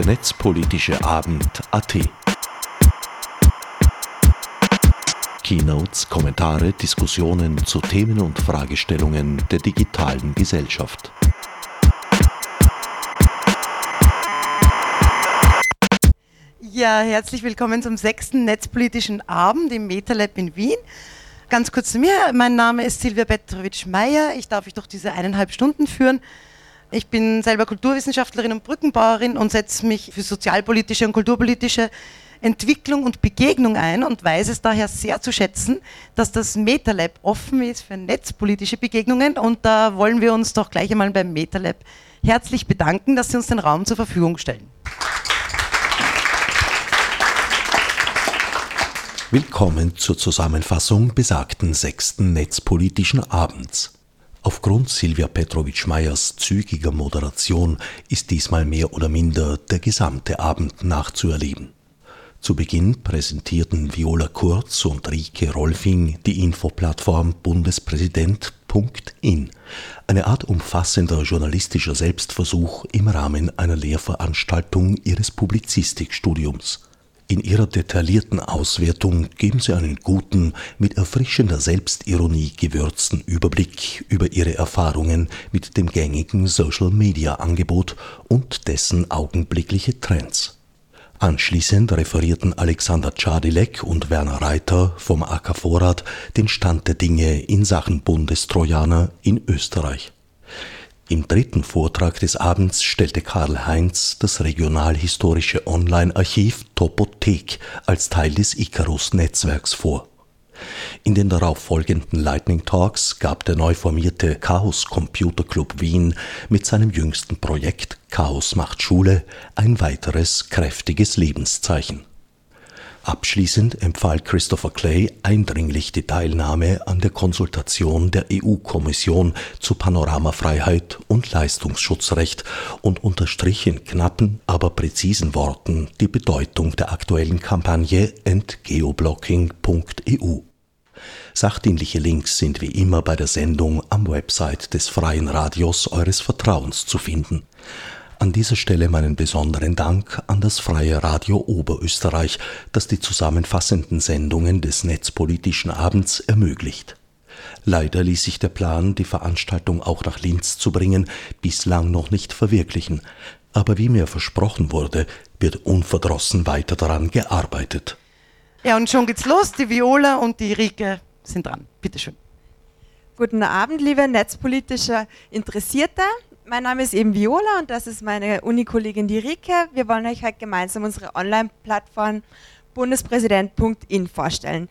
der netzpolitische Abend AT. Keynotes, Kommentare, Diskussionen zu Themen und Fragestellungen der digitalen Gesellschaft. Ja, herzlich willkommen zum sechsten Netzpolitischen Abend im MetaLab in Wien. Ganz kurz zu mir, mein Name ist Silvia Petrovic-Meyer. Ich darf euch durch diese eineinhalb Stunden führen. Ich bin selber Kulturwissenschaftlerin und Brückenbauerin und setze mich für sozialpolitische und kulturpolitische Entwicklung und Begegnung ein und weiß es daher sehr zu schätzen, dass das MetaLab offen ist für netzpolitische Begegnungen und da wollen wir uns doch gleich einmal beim MetaLab herzlich bedanken, dass Sie uns den Raum zur Verfügung stellen. Willkommen zur Zusammenfassung besagten sechsten Netzpolitischen Abends. Aufgrund Silvia Petrovic-Meyers zügiger Moderation ist diesmal mehr oder minder der gesamte Abend nachzuerleben. Zu Beginn präsentierten Viola Kurz und Rike Rolfing die Infoplattform Bundespräsident.in, eine Art umfassender journalistischer Selbstversuch im Rahmen einer Lehrveranstaltung ihres Publizistikstudiums. In ihrer detaillierten Auswertung geben sie einen guten, mit erfrischender Selbstironie gewürzten Überblick über ihre Erfahrungen mit dem gängigen Social-Media-Angebot und dessen augenblickliche Trends. Anschließend referierten Alexander Czadilek und Werner Reiter vom AK Vorrat den Stand der Dinge in Sachen Bundestrojaner in Österreich. Im dritten Vortrag des Abends stellte Karl Heinz das regionalhistorische Online-Archiv Topothek als Teil des Icarus-Netzwerks vor. In den darauf folgenden Lightning Talks gab der neu formierte Chaos Computer Club Wien mit seinem jüngsten Projekt Chaos macht Schule ein weiteres kräftiges Lebenszeichen. Abschließend empfahl Christopher Clay eindringlich die Teilnahme an der Konsultation der EU-Kommission zu Panoramafreiheit und Leistungsschutzrecht und unterstrich in knappen, aber präzisen Worten die Bedeutung der aktuellen Kampagne Entgeoblocking.eu. Sachdienliche Links sind wie immer bei der Sendung am Website des Freien Radios eures Vertrauens zu finden. An dieser Stelle meinen besonderen Dank an das Freie Radio Oberösterreich, das die zusammenfassenden Sendungen des Netzpolitischen Abends ermöglicht. Leider ließ sich der Plan, die Veranstaltung auch nach Linz zu bringen, bislang noch nicht verwirklichen, aber wie mir versprochen wurde, wird unverdrossen weiter daran gearbeitet. Ja, und schon geht's los. Die Viola und die Rike sind dran. Bitteschön. Guten Abend, liebe netzpolitische Interessierte. Mein Name ist eben Viola und das ist meine Unikollegin die Rike. Wir wollen euch heute gemeinsam unsere Online-Plattform bundespräsident.in vorstellen.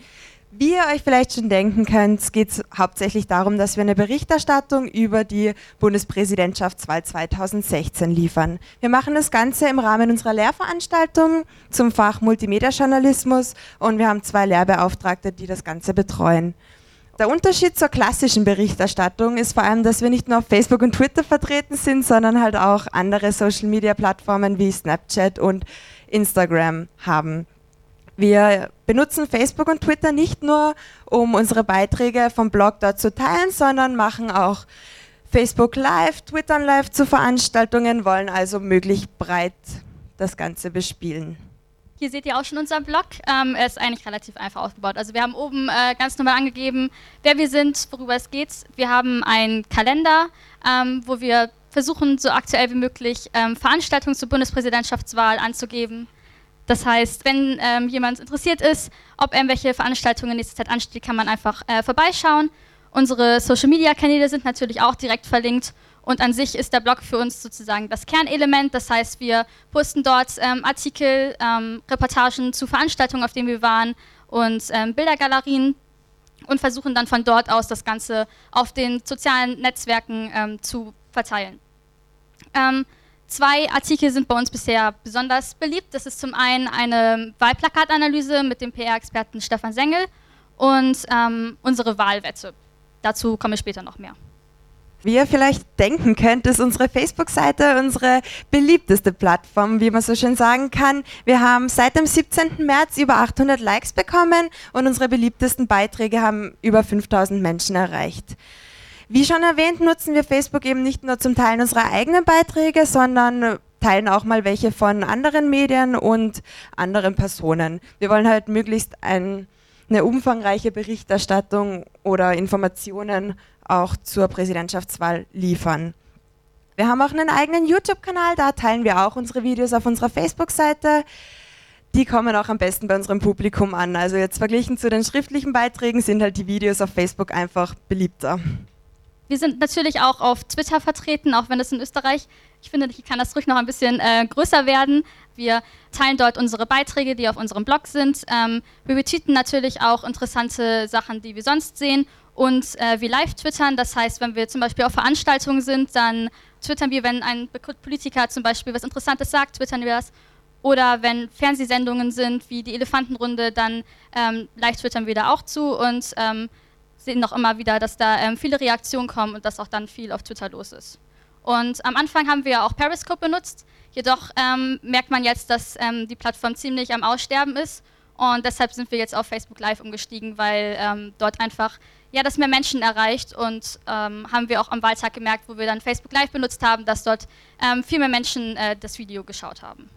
Wie ihr euch vielleicht schon denken könnt, geht es hauptsächlich darum, dass wir eine Berichterstattung über die Bundespräsidentschaftswahl 2016 liefern. Wir machen das Ganze im Rahmen unserer Lehrveranstaltung zum Fach Multimedia-Journalismus und wir haben zwei Lehrbeauftragte, die das Ganze betreuen. Der Unterschied zur klassischen Berichterstattung ist vor allem, dass wir nicht nur auf Facebook und Twitter vertreten sind, sondern halt auch andere Social-Media-Plattformen wie Snapchat und Instagram haben. Wir benutzen Facebook und Twitter nicht nur, um unsere Beiträge vom Blog dort zu teilen, sondern machen auch Facebook Live, Twitter Live zu Veranstaltungen, wollen also möglichst breit das Ganze bespielen. Hier seht ihr auch schon unseren Blog. Ähm, er ist eigentlich relativ einfach aufgebaut. Also wir haben oben äh, ganz normal angegeben, wer wir sind, worüber es geht. Wir haben einen Kalender, ähm, wo wir versuchen, so aktuell wie möglich ähm, Veranstaltungen zur Bundespräsidentschaftswahl anzugeben. Das heißt, wenn ähm, jemand interessiert ist, ob irgendwelche Veranstaltungen in nächster Zeit anstehen, kann man einfach äh, vorbeischauen. Unsere Social-Media-Kanäle sind natürlich auch direkt verlinkt und an sich ist der Blog für uns sozusagen das Kernelement. Das heißt, wir posten dort ähm, Artikel, ähm, Reportagen zu Veranstaltungen, auf denen wir waren und ähm, Bildergalerien und versuchen dann von dort aus das Ganze auf den sozialen Netzwerken ähm, zu verteilen. Ähm, zwei Artikel sind bei uns bisher besonders beliebt. Das ist zum einen eine Wahlplakatanalyse mit dem PR-Experten Stefan Sengel und ähm, unsere Wahlwette. Dazu komme ich später noch mehr. Wie ihr vielleicht denken könnt, ist unsere Facebook-Seite unsere beliebteste Plattform, wie man so schön sagen kann. Wir haben seit dem 17. März über 800 Likes bekommen und unsere beliebtesten Beiträge haben über 5000 Menschen erreicht. Wie schon erwähnt, nutzen wir Facebook eben nicht nur zum Teilen unserer eigenen Beiträge, sondern teilen auch mal welche von anderen Medien und anderen Personen. Wir wollen halt möglichst ein, eine umfangreiche Berichterstattung oder Informationen auch zur Präsidentschaftswahl liefern. Wir haben auch einen eigenen YouTube-Kanal, da teilen wir auch unsere Videos auf unserer Facebook-Seite. Die kommen auch am besten bei unserem Publikum an. Also jetzt verglichen zu den schriftlichen Beiträgen sind halt die Videos auf Facebook einfach beliebter. Wir sind natürlich auch auf Twitter vertreten, auch wenn es in Österreich, ich finde, hier kann das ruhig noch ein bisschen äh, größer werden. Wir teilen dort unsere Beiträge, die auf unserem Blog sind. Ähm, wir retweeten natürlich auch interessante Sachen, die wir sonst sehen. Und äh, wir live twittern, das heißt, wenn wir zum Beispiel auf Veranstaltungen sind, dann twittern wir, wenn ein Politiker zum Beispiel was Interessantes sagt, twittern wir das. Oder wenn Fernsehsendungen sind, wie die Elefantenrunde, dann ähm, live twittern wir da auch zu und ähm, sehen noch immer wieder, dass da ähm, viele Reaktionen kommen und dass auch dann viel auf Twitter los ist. Und am Anfang haben wir auch Periscope benutzt, jedoch ähm, merkt man jetzt, dass ähm, die Plattform ziemlich am Aussterben ist und deshalb sind wir jetzt auf Facebook Live umgestiegen, weil ähm, dort einfach ja, das mehr Menschen erreicht und ähm, haben wir auch am Wahltag gemerkt, wo wir dann Facebook Live benutzt haben, dass dort ähm, viel mehr Menschen äh, das Video geschaut haben.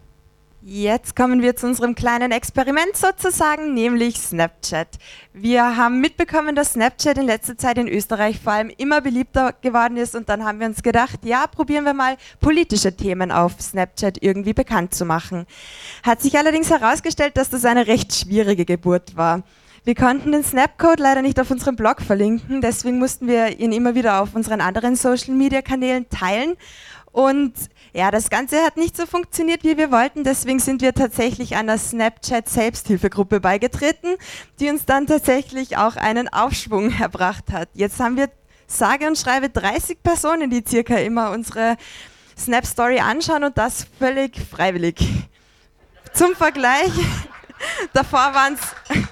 Jetzt kommen wir zu unserem kleinen Experiment sozusagen, nämlich Snapchat. Wir haben mitbekommen, dass Snapchat in letzter Zeit in Österreich vor allem immer beliebter geworden ist und dann haben wir uns gedacht, ja, probieren wir mal politische Themen auf Snapchat irgendwie bekannt zu machen. Hat sich allerdings herausgestellt, dass das eine recht schwierige Geburt war. Wir konnten den Snapcode leider nicht auf unserem Blog verlinken, deswegen mussten wir ihn immer wieder auf unseren anderen Social-Media-Kanälen teilen und ja, das Ganze hat nicht so funktioniert, wie wir wollten. Deswegen sind wir tatsächlich einer Snapchat-Selbsthilfegruppe beigetreten, die uns dann tatsächlich auch einen Aufschwung erbracht hat. Jetzt haben wir sage und schreibe 30 Personen, die circa immer unsere Snap-Story anschauen und das völlig freiwillig. Zum Vergleich, davor waren es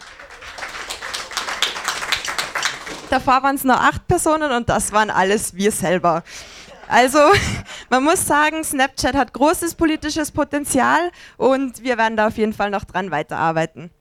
davor waren es nur acht Personen und das waren alles wir selber. Also man muss sagen, Snapchat hat großes politisches Potenzial und wir werden da auf jeden Fall noch dran weiterarbeiten.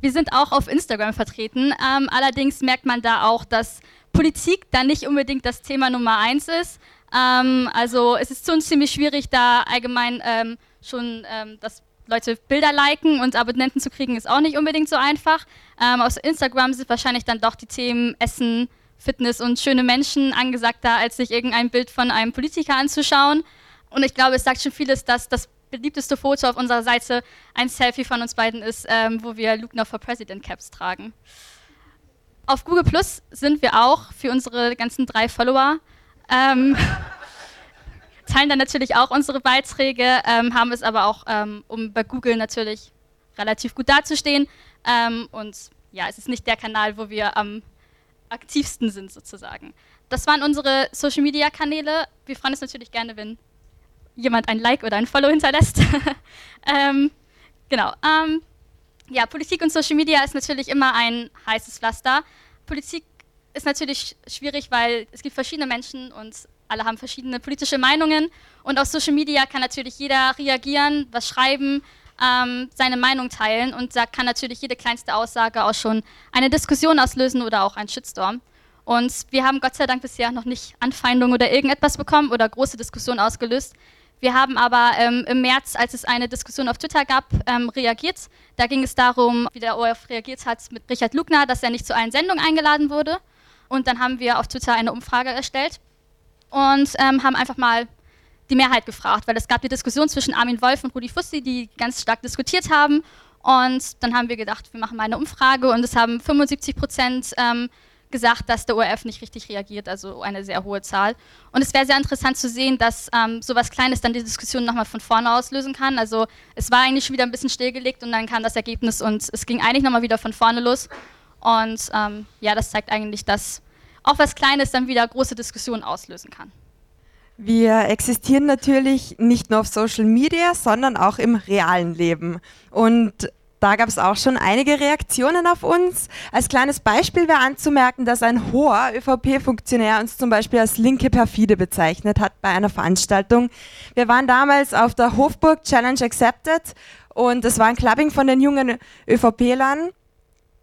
Wir sind auch auf Instagram vertreten. Ähm, allerdings merkt man da auch, dass Politik da nicht unbedingt das Thema Nummer eins ist. Ähm, also es ist schon ziemlich schwierig, da allgemein ähm, schon ähm, dass Leute Bilder liken und Abonnenten zu kriegen, ist auch nicht unbedingt so einfach. Ähm, auf Instagram sind wahrscheinlich dann doch die Themen Essen, Fitness und schöne Menschen angesagter, als sich irgendein Bild von einem Politiker anzuschauen. Und ich glaube, es sagt schon vieles, dass das beliebteste Foto auf unserer Seite ein Selfie von uns beiden ist, ähm, wo wir Now for President Caps tragen. Auf Google Plus sind wir auch für unsere ganzen drei Follower. Ähm, teilen dann natürlich auch unsere Beiträge, ähm, haben es aber auch, ähm, um bei Google natürlich relativ gut dazustehen. Ähm, und ja, es ist nicht der Kanal, wo wir am aktivsten sind sozusagen. Das waren unsere Social Media Kanäle. Wir freuen uns natürlich gerne, wenn jemand ein Like oder ein Follow hinterlässt. ähm, genau. Ähm, ja, Politik und Social Media ist natürlich immer ein heißes Pflaster. Politik ist natürlich schwierig, weil es gibt verschiedene Menschen und alle haben verschiedene politische Meinungen. Und auf Social Media kann natürlich jeder reagieren, was schreiben, ähm, seine Meinung teilen und da kann natürlich jede kleinste Aussage auch schon eine Diskussion auslösen oder auch einen Shitstorm. Und wir haben Gott sei Dank bisher noch nicht Anfeindungen oder irgendetwas bekommen oder große Diskussionen ausgelöst. Wir haben aber ähm, im März, als es eine Diskussion auf Twitter gab, ähm, reagiert. Da ging es darum, wie der ORF reagiert hat mit Richard Lugner, dass er nicht zu allen Sendungen eingeladen wurde. Und dann haben wir auf Twitter eine Umfrage erstellt und ähm, haben einfach mal die Mehrheit gefragt, weil es gab die Diskussion zwischen Armin Wolf und Rudi Fussi, die ganz stark diskutiert haben. Und dann haben wir gedacht, wir machen mal eine Umfrage und es haben 75 Prozent ähm, gesagt, dass der ORF nicht richtig reagiert, also eine sehr hohe Zahl. Und es wäre sehr interessant zu sehen, dass ähm, sowas Kleines dann die Diskussion nochmal von vorne auslösen kann. Also es war eigentlich schon wieder ein bisschen stillgelegt und dann kam das Ergebnis und es ging eigentlich nochmal wieder von vorne los. Und ähm, ja, das zeigt eigentlich, dass auch was Kleines dann wieder große Diskussionen auslösen kann. Wir existieren natürlich nicht nur auf Social Media, sondern auch im realen Leben. Und da gab es auch schon einige Reaktionen auf uns. Als kleines Beispiel wäre anzumerken, dass ein hoher ÖVP-Funktionär uns zum Beispiel als linke Perfide bezeichnet hat bei einer Veranstaltung. Wir waren damals auf der Hofburg Challenge Accepted und es war ein Clubbing von den jungen ÖVP-Lern.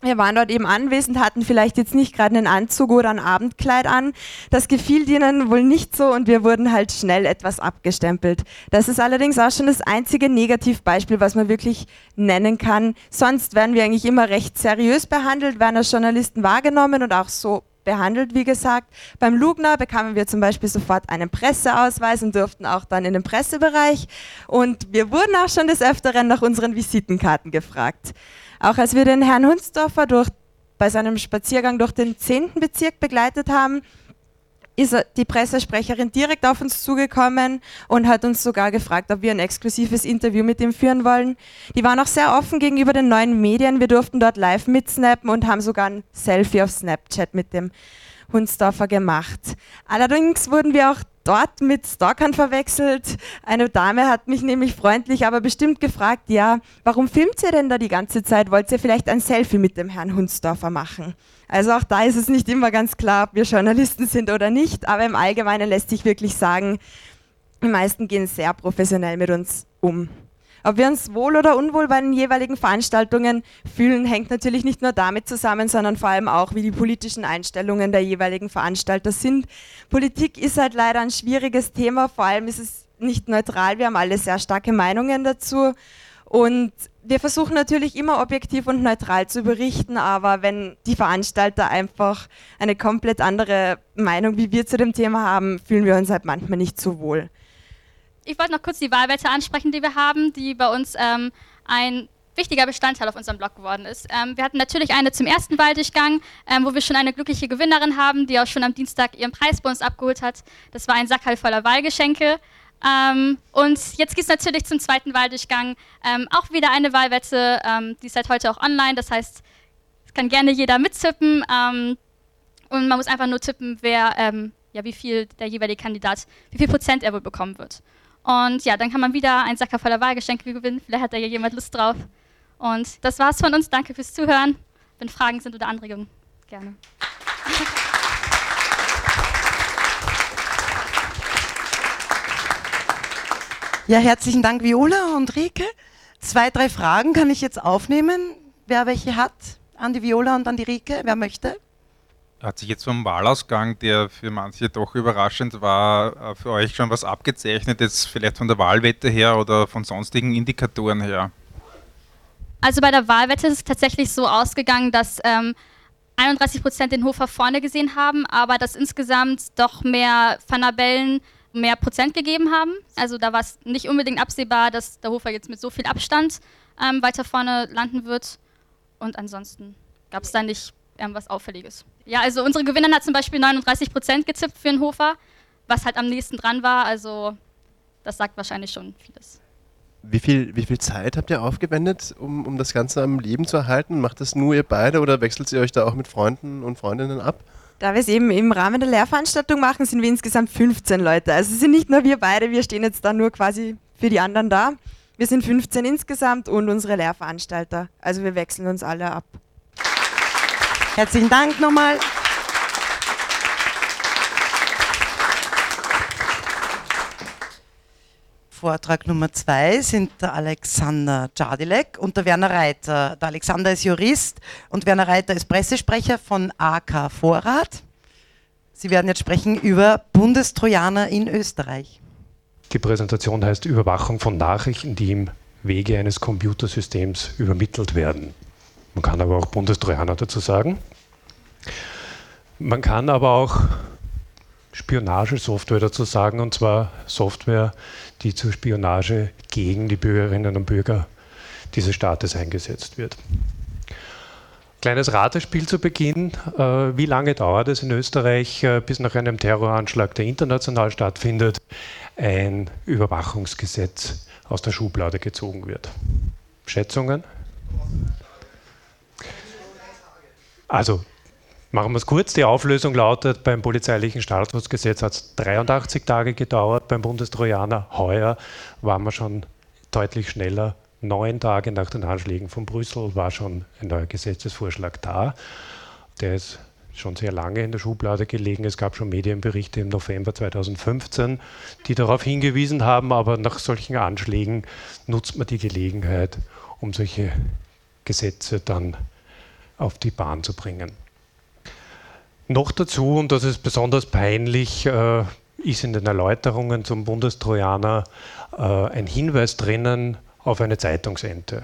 Wir waren dort eben anwesend, hatten vielleicht jetzt nicht gerade einen Anzug oder ein Abendkleid an. Das gefiel ihnen wohl nicht so und wir wurden halt schnell etwas abgestempelt. Das ist allerdings auch schon das einzige Negativbeispiel, was man wirklich nennen kann. Sonst werden wir eigentlich immer recht seriös behandelt, werden als Journalisten wahrgenommen und auch so behandelt, wie gesagt. Beim Lugner bekamen wir zum Beispiel sofort einen Presseausweis und durften auch dann in den Pressebereich. Und wir wurden auch schon des Öfteren nach unseren Visitenkarten gefragt. Auch als wir den Herrn Hunsdorfer durch, bei seinem Spaziergang durch den 10. Bezirk begleitet haben, ist die Pressesprecherin direkt auf uns zugekommen und hat uns sogar gefragt, ob wir ein exklusives Interview mit ihm führen wollen. Die waren auch sehr offen gegenüber den neuen Medien. Wir durften dort live mitsnappen und haben sogar ein Selfie auf Snapchat mit dem Hunsdorfer gemacht. Allerdings wurden wir auch dort mit Stalkern verwechselt. Eine Dame hat mich nämlich freundlich, aber bestimmt gefragt, ja, warum filmt ihr denn da die ganze Zeit? Wollt ihr vielleicht ein Selfie mit dem Herrn Hunsdorfer machen? Also auch da ist es nicht immer ganz klar, ob wir Journalisten sind oder nicht, aber im Allgemeinen lässt sich wirklich sagen, die meisten gehen sehr professionell mit uns um. Ob wir uns wohl oder unwohl bei den jeweiligen Veranstaltungen fühlen, hängt natürlich nicht nur damit zusammen, sondern vor allem auch, wie die politischen Einstellungen der jeweiligen Veranstalter sind. Politik ist halt leider ein schwieriges Thema, vor allem ist es nicht neutral, wir haben alle sehr starke Meinungen dazu. Und wir versuchen natürlich immer objektiv und neutral zu berichten, aber wenn die Veranstalter einfach eine komplett andere Meinung wie wir zu dem Thema haben, fühlen wir uns halt manchmal nicht so wohl ich wollte noch kurz die Wahlwette ansprechen, die wir haben, die bei uns ähm, ein wichtiger Bestandteil auf unserem Blog geworden ist. Ähm, wir hatten natürlich eine zum ersten Wahldurchgang, ähm, wo wir schon eine glückliche Gewinnerin haben, die auch schon am Dienstag ihren Preis bei uns abgeholt hat. Das war ein Sackhall voller Wahlgeschenke. Ähm, und jetzt geht es natürlich zum zweiten Wahldurchgang. Ähm, auch wieder eine Wahlwette, ähm, die ist seit heute auch online. Das heißt, es kann gerne jeder mittippen. Ähm, und man muss einfach nur tippen, wer, ja, wie viel der jeweilige Kandidat, wie viel Prozent er wohl bekommen wird. Und ja, dann kann man wieder ein Sacker voller Wahlgeschenke gewinnen. Vielleicht hat da ja jemand Lust drauf. Und das war's von uns. Danke fürs Zuhören. Wenn Fragen sind oder Anregungen, gerne. Ja, herzlichen Dank, Viola und Rike. Zwei, drei Fragen kann ich jetzt aufnehmen. Wer welche hat? An die Viola und an die Rike. Wer möchte? Hat sich jetzt vom Wahlausgang, der für manche doch überraschend war, äh, für euch schon was abgezeichnet, jetzt vielleicht von der Wahlwette her oder von sonstigen Indikatoren her? Also bei der Wahlwette ist es tatsächlich so ausgegangen, dass ähm, 31 Prozent den Hofer vorne gesehen haben, aber dass insgesamt doch mehr Fanabellen mehr Prozent gegeben haben. Also da war es nicht unbedingt absehbar, dass der Hofer jetzt mit so viel Abstand ähm, weiter vorne landen wird. Und ansonsten gab es da nicht irgendwas Auffälliges. Ja, also unsere Gewinnerin hat zum Beispiel 39 Prozent gezippt für den Hofer, was halt am nächsten dran war. Also das sagt wahrscheinlich schon vieles. Wie viel, wie viel Zeit habt ihr aufgewendet, um, um das Ganze am Leben zu erhalten? Macht das nur ihr beide oder wechselt ihr euch da auch mit Freunden und Freundinnen ab? Da wir es eben im Rahmen der Lehrveranstaltung machen, sind wir insgesamt 15 Leute. Also es sind nicht nur wir beide, wir stehen jetzt da nur quasi für die anderen da. Wir sind 15 insgesamt und unsere Lehrveranstalter. Also wir wechseln uns alle ab. Herzlichen Dank nochmal. Vortrag Nummer zwei sind der Alexander Jadilek und der Werner Reiter. Der Alexander ist Jurist und Werner Reiter ist Pressesprecher von AK Vorrat. Sie werden jetzt sprechen über Bundestrojaner in Österreich. Die Präsentation heißt Überwachung von Nachrichten, die im Wege eines Computersystems übermittelt werden. Man kann aber auch Bundestrojaner dazu sagen. Man kann aber auch Spionagesoftware dazu sagen, und zwar Software, die zur Spionage gegen die Bürgerinnen und Bürger dieses Staates eingesetzt wird. Kleines Ratespiel zu Beginn. Äh, wie lange dauert es in Österreich, äh, bis nach einem Terroranschlag, der international stattfindet, ein Überwachungsgesetz aus der Schublade gezogen wird? Schätzungen? Also machen wir es kurz. Die Auflösung lautet, beim polizeilichen Staatsschutzgesetz hat es 83 Tage gedauert, beim Bundestrojaner heuer waren wir schon deutlich schneller. Neun Tage nach den Anschlägen von Brüssel war schon ein neuer Gesetzesvorschlag da. Der ist schon sehr lange in der Schublade gelegen. Es gab schon Medienberichte im November 2015, die darauf hingewiesen haben, aber nach solchen Anschlägen nutzt man die Gelegenheit, um solche Gesetze dann auf die Bahn zu bringen. Noch dazu, und das ist besonders peinlich, äh, ist in den Erläuterungen zum Bundestrojaner äh, ein Hinweis drinnen auf eine Zeitungsente.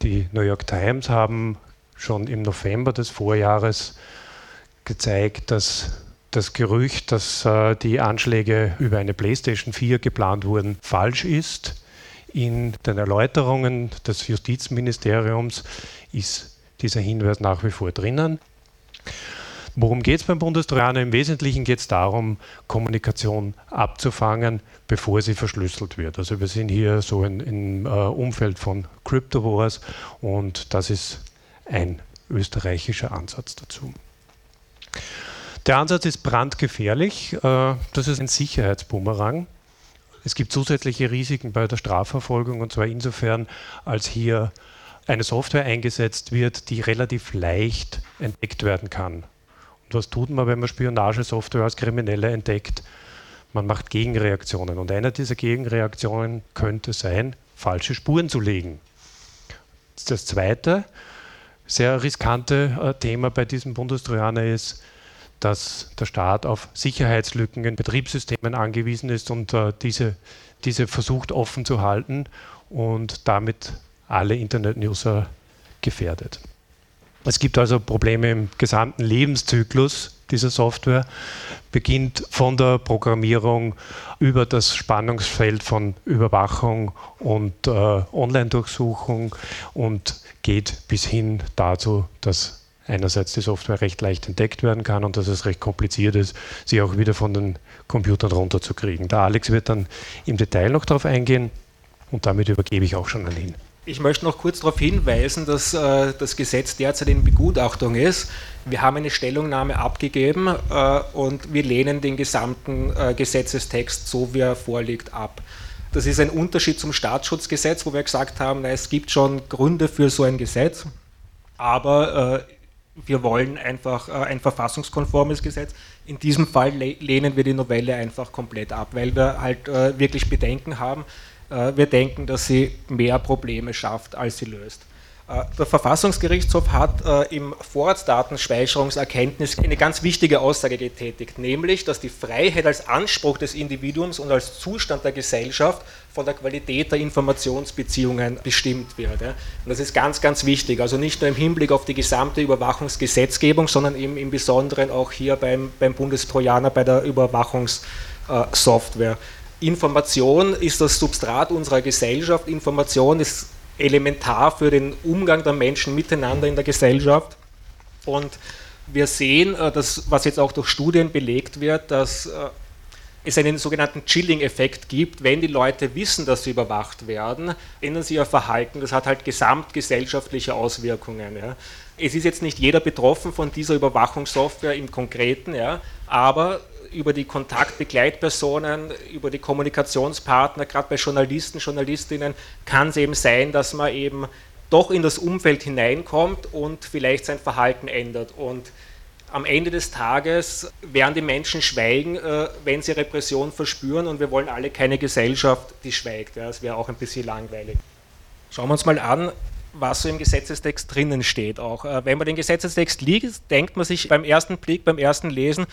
Die New York Times haben schon im November des Vorjahres gezeigt, dass das Gerücht, dass äh, die Anschläge über eine PlayStation 4 geplant wurden, falsch ist. In den Erläuterungen des Justizministeriums ist dieser Hinweis nach wie vor drinnen. Worum geht es beim Bundestrojaner? Im Wesentlichen geht es darum, Kommunikation abzufangen, bevor sie verschlüsselt wird. Also wir sind hier so im äh, Umfeld von Crypto Wars und das ist ein österreichischer Ansatz dazu. Der Ansatz ist brandgefährlich. Äh, das ist ein Sicherheitsbumerang. Es gibt zusätzliche Risiken bei der Strafverfolgung und zwar insofern, als hier eine Software eingesetzt wird, die relativ leicht entdeckt werden kann. Was tut man, wenn man Spionagesoftware als Kriminelle entdeckt? Man macht Gegenreaktionen. Und eine dieser Gegenreaktionen könnte sein, falsche Spuren zu legen. Das zweite sehr riskante äh, Thema bei diesem Bundestrojaner ist, dass der Staat auf Sicherheitslücken in Betriebssystemen angewiesen ist und äh, diese, diese versucht offen zu halten und damit alle Internet-User gefährdet. Es gibt also Probleme im gesamten Lebenszyklus dieser Software, beginnt von der Programmierung über das Spannungsfeld von Überwachung und äh, Online-Durchsuchung und geht bis hin dazu, dass einerseits die Software recht leicht entdeckt werden kann und dass es recht kompliziert ist, sie auch wieder von den Computern runterzukriegen. Der Alex wird dann im Detail noch darauf eingehen und damit übergebe ich auch schon an ihn. Ich möchte noch kurz darauf hinweisen, dass äh, das Gesetz derzeit in Begutachtung ist. Wir haben eine Stellungnahme abgegeben äh, und wir lehnen den gesamten äh, Gesetzestext, so wie er vorliegt, ab. Das ist ein Unterschied zum Staatsschutzgesetz, wo wir gesagt haben, na, es gibt schon Gründe für so ein Gesetz, aber äh, wir wollen einfach äh, ein verfassungskonformes Gesetz. In diesem Fall lehnen wir die Novelle einfach komplett ab, weil wir halt äh, wirklich Bedenken haben. Äh, wir denken, dass sie mehr Probleme schafft, als sie löst. Äh, der Verfassungsgerichtshof hat äh, im Vorratsdatenspeicherungserkenntnis eine ganz wichtige Aussage getätigt, nämlich, dass die Freiheit als Anspruch des Individuums und als Zustand der Gesellschaft von der Qualität der Informationsbeziehungen bestimmt wird. Und das ist ganz, ganz wichtig. Also nicht nur im Hinblick auf die gesamte Überwachungsgesetzgebung, sondern eben im Besonderen auch hier beim, beim Bundestrojaner bei der Überwachungssoftware. Information ist das Substrat unserer Gesellschaft. Information ist elementar für den Umgang der Menschen miteinander in der Gesellschaft. Und wir sehen, äh, dass, was jetzt auch durch Studien belegt wird, dass äh, es einen sogenannten Chilling-Effekt gibt. Wenn die Leute wissen, dass sie überwacht werden, ändern sie ihr Verhalten. Das hat halt gesamtgesellschaftliche Auswirkungen. Ja. Es ist jetzt nicht jeder betroffen von dieser Überwachungssoftware im Konkreten, ja, aber über die Kontaktbegleitpersonen, über die Kommunikationspartner, gerade bei Journalisten, Journalistinnen, kann es eben sein, dass man eben doch in das Umfeld hineinkommt und vielleicht sein Verhalten ändert. Und am Ende des Tages werden die Menschen schweigen, äh, wenn sie Repression verspüren und wir wollen alle keine Gesellschaft, die schweigt. Das wäre auch ein bisschen langweilig. Schauen wir uns mal an, was so im Gesetzestext drinnen steht. Auch äh, wenn man den Gesetzestext liest, denkt man sich beim ersten Blick, beim ersten Lesen,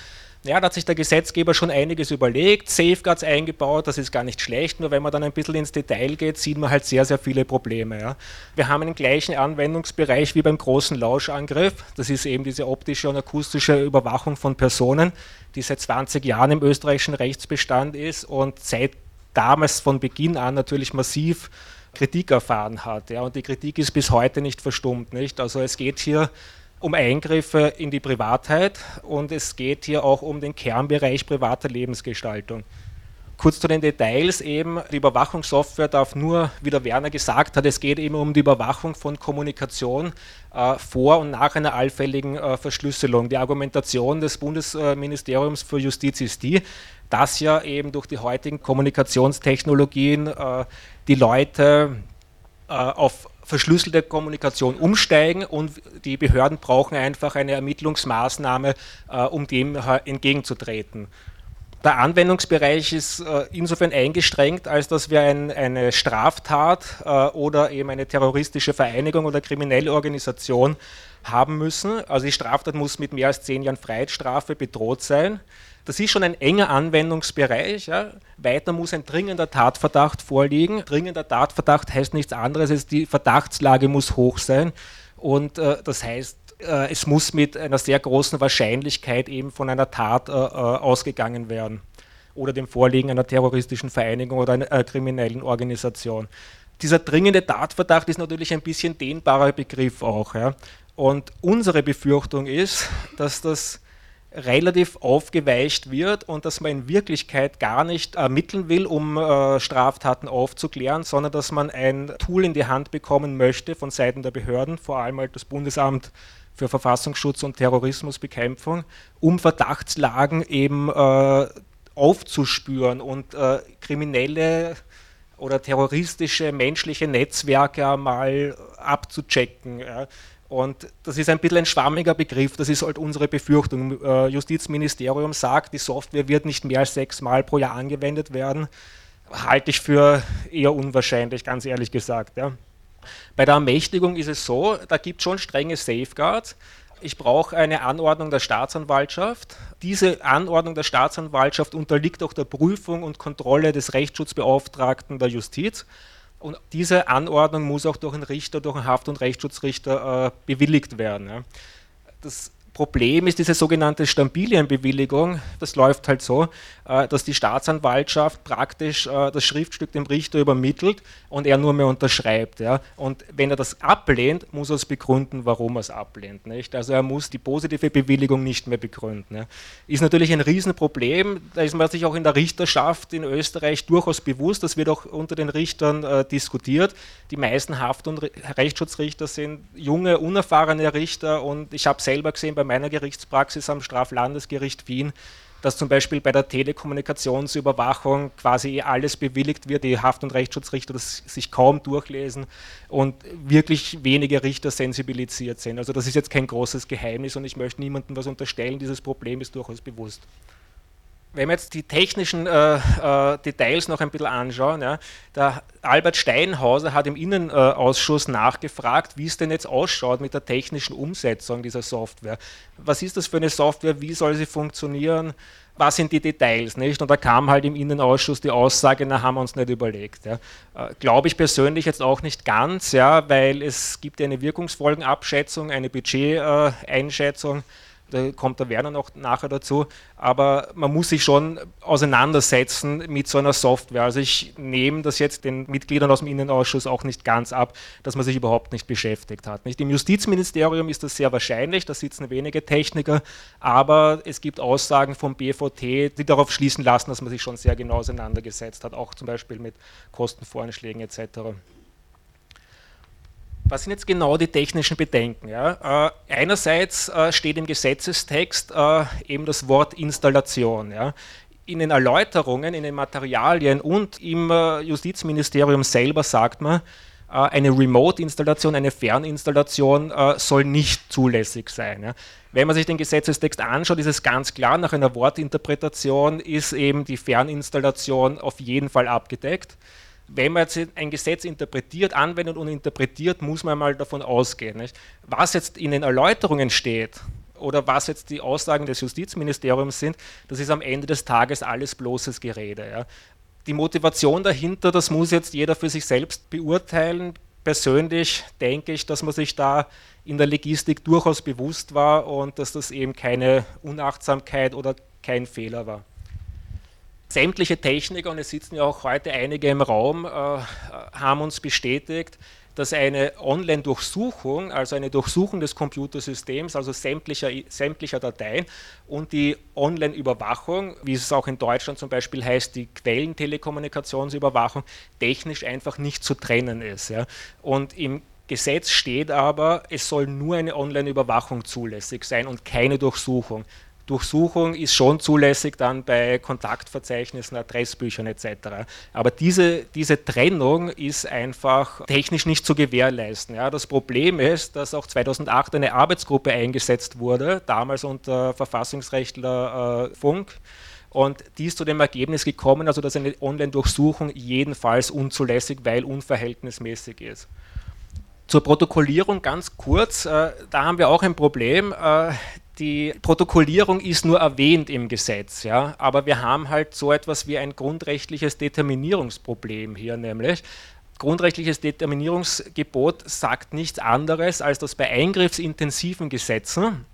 ja, da hat sich der Gesetzgeber schon einiges überlegt, Safeguards eingebaut, das ist gar nicht schlecht, nur wenn man dann ein bisschen ins Detail geht, sieht man halt sehr, sehr viele Probleme. Ja. Wir haben den gleichen Anwendungsbereich wie beim großen Lauschangriff, das ist eben diese optische und akustische Überwachung von Personen, die seit 20 Jahren im österreichischen Rechtsbestand ist und seit damals von Beginn an natürlich massiv Kritik erfahren hat. Ja, und die Kritik ist bis heute nicht verstummt. Nicht? Also es geht hier um Eingriffe in die Privatheit und es geht hier auch um den Kernbereich privater Lebensgestaltung. Kurz zu den Details eben, die Überwachungssoftware darf nur, wie der Werner gesagt hat, es geht eben um die Überwachung von Kommunikation äh, vor und nach einer allfälligen äh, Verschlüsselung. Die Argumentation des Bundesministeriums für Justiz ist die, dass ja eben durch die heutigen Kommunikationstechnologien äh, die Leute äh, auf verschlüsselte Kommunikation umsteigen und die Behörden brauchen einfach eine Ermittlungsmaßnahme, äh, um dem entgegenzutreten. Der Anwendungsbereich ist äh, insofern eingeschränkt, als dass wir ein, eine Straftat äh, oder eben eine terroristische Vereinigung oder kriminelle Organisation haben müssen. Also die Straftat muss mit mehr als zehn Jahren Freiheitsstrafe bedroht sein. Das ist schon ein enger Anwendungsbereich. Ja. Weiter muss ein dringender Tatverdacht vorliegen. Dringender Tatverdacht heißt nichts anderes, als die Verdachtslage muss hoch sein. Und äh, das heißt, äh, es muss mit einer sehr großen Wahrscheinlichkeit eben von einer Tat äh, äh, ausgegangen werden oder dem Vorliegen einer terroristischen Vereinigung oder einer äh, kriminellen Organisation. Dieser dringende Tatverdacht ist natürlich ein bisschen dehnbarer Begriff auch. Ja. Und unsere Befürchtung ist, dass das relativ aufgeweicht wird und dass man in Wirklichkeit gar nicht ermitteln will, um äh, Straftaten aufzuklären, sondern dass man ein Tool in die Hand bekommen möchte von Seiten der Behörden, vor allem halt das Bundesamt für Verfassungsschutz und Terrorismusbekämpfung, um Verdachtslagen eben äh, aufzuspüren und äh, kriminelle oder terroristische menschliche Netzwerke mal abzuchecken. Ja. Und das ist ein bisschen ein schwammiger Begriff, das ist halt unsere Befürchtung. Äh, Justizministerium sagt, die Software wird nicht mehr als sechs Mal pro Jahr angewendet werden. Halte ich für eher unwahrscheinlich, ganz ehrlich gesagt. Ja. Bei der Ermächtigung ist es so, da gibt es schon strenge Safeguards. Ich brauche eine Anordnung der Staatsanwaltschaft. Diese Anordnung der Staatsanwaltschaft unterliegt auch der Prüfung und Kontrolle des Rechtsschutzbeauftragten der Justiz. Und diese Anordnung muss auch durch einen Richter, durch einen Haft- und Rechtsschutzrichter äh, bewilligt werden. Ja. Das Problem ist diese sogenannte Stambilienbewilligung. Das läuft halt so, äh, dass die Staatsanwaltschaft praktisch äh, das Schriftstück dem Richter übermittelt und er nur mehr unterschreibt. Und wenn er das ablehnt, muss er es begründen, warum er es ablehnt. Also er muss die positive Bewilligung nicht mehr begründen. Ist natürlich ein Riesenproblem. Da ist man sich auch in der Richterschaft in Österreich durchaus bewusst. Das wird auch unter den Richtern äh, diskutiert. Die meisten Haft- und Rechtsschutzrichter sind junge, unerfahrene Richter und ich habe selber gesehen bei meiner Gerichtspraxis am Straflandesgericht Wien, dass zum Beispiel bei der Telekommunikationsüberwachung quasi alles bewilligt wird, die Haft- und Rechtsschutzrichter das sich kaum durchlesen und wirklich wenige Richter sensibilisiert sind. Also das ist jetzt kein großes Geheimnis und ich möchte niemandem was unterstellen, dieses Problem ist durchaus bewusst wenn wir jetzt die technischen äh, äh, Details noch ein bisschen anschauen, ja, der Albert Steinhauser hat im Innenausschuss nachgefragt, wie es denn jetzt ausschaut mit der technischen Umsetzung dieser Software. Was ist das für eine Software? Wie soll sie funktionieren? Was sind die Details? Nicht? Und da kam halt im Innenausschuss die Aussage, na, haben wir uns nicht überlegt. Ja. Äh, Glaube ich persönlich jetzt auch nicht ganz, ja, weil es gibt ja eine Wirkungsfolgenabschätzung, eine Budgeteinschätzung. Äh, da kommt der Werner noch nachher dazu, aber man muss sich schon auseinandersetzen mit so einer Software. Also ich nehme das jetzt den Mitgliedern aus dem Innenausschuss auch nicht ganz ab, dass man sich überhaupt nicht beschäftigt hat. Nicht? Im Justizministerium ist das sehr wahrscheinlich, da sitzen wenige Techniker, aber es gibt Aussagen vom BVT, die darauf schließen lassen, dass man sich schon sehr genau auseinandergesetzt hat, auch zum Beispiel mit Kostenvoranschlägen etc. Was sind jetzt genau die technischen Bedenken? Ja? Äh, einerseits äh, steht im Gesetzestext äh, eben das Wort Installation. Ja? In den Erläuterungen, in den Materialien und im äh, Justizministerium selber sagt man, äh, eine Remote-Installation, eine Ferninstallation äh, soll nicht zulässig sein. Ja? Wenn man sich den Gesetzestext anschaut, ist es ganz klar, nach einer Wortinterpretation ist eben die Ferninstallation auf jeden Fall abgedeckt wenn man jetzt ein Gesetz interpretiert, anwendet und interpretiert, muss man mal davon ausgehen. Nicht? Was jetzt in den Erläuterungen steht oder was jetzt die Aussagen des Justizministeriums sind, das ist am Ende des Tages alles bloßes Gerede. Ja? Die Motivation dahinter, das muss jetzt jeder für sich selbst beurteilen. Persönlich denke ich, dass man sich da in der Logistik durchaus bewusst war und dass das eben keine Unachtsamkeit oder kein Fehler war sämtliche Techniker, und es sitzen ja auch heute einige im Raum, äh, haben uns bestätigt, dass eine Online-Durchsuchung, also eine Durchsuchung des Computersystems, also sämtlicher, sämtlicher Dateien und die Online-Überwachung, wie es auch in Deutschland zum Beispiel heißt, die Quellentelekommunikationsüberwachung, technisch einfach nicht zu trennen ist. Ja. Und im Gesetz steht aber, es soll nur eine Online-Überwachung zulässig sein und keine Durchsuchung. Durchsuchung ist schon zulässig dann bei Kontaktverzeichnissen, Adressbüchern etc. Aber diese, diese Trennung ist einfach technisch nicht zu gewährleisten. Ja. Das Problem ist, dass auch 2008 eine Arbeitsgruppe eingesetzt wurde, damals unter Verfassungsrechtler äh, Funk, Und die ist zu dem Ergebnis gekommen, also dass eine Online-Durchsuchung jedenfalls unzulässig, weil unverhältnismäßig ist. Zur Protokollierung ganz kurz, äh, da haben wir auch ein Problem. Äh, die Protokollierung ist nur erwähnt im Gesetz, ja, aber wir haben halt so etwas wie ein grundrechtliches Determinierungsproblem hier, nämlich grundrechtliches Determinierungsgebot sagt nichts anderes, als dass bei eingriffsintensiven Gesetzen,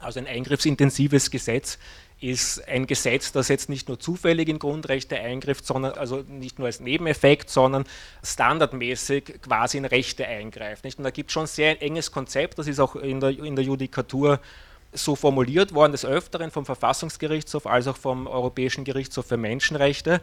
also ein eingriffsintensives Gesetz ist ein Gesetz, das jetzt nicht nur zufällig in Grundrechte eingreift, sondern also nicht nur als Nebeneffekt, sondern standardmäßig quasi in Rechte eingreift. Nicht? Und da gibt es schon ein sehr enges Konzept, das ist auch in der, in der Judikatur so formuliert worden, des Öfteren vom Verfassungsgerichtshof als auch vom Europäischen Gerichtshof für Menschenrechte.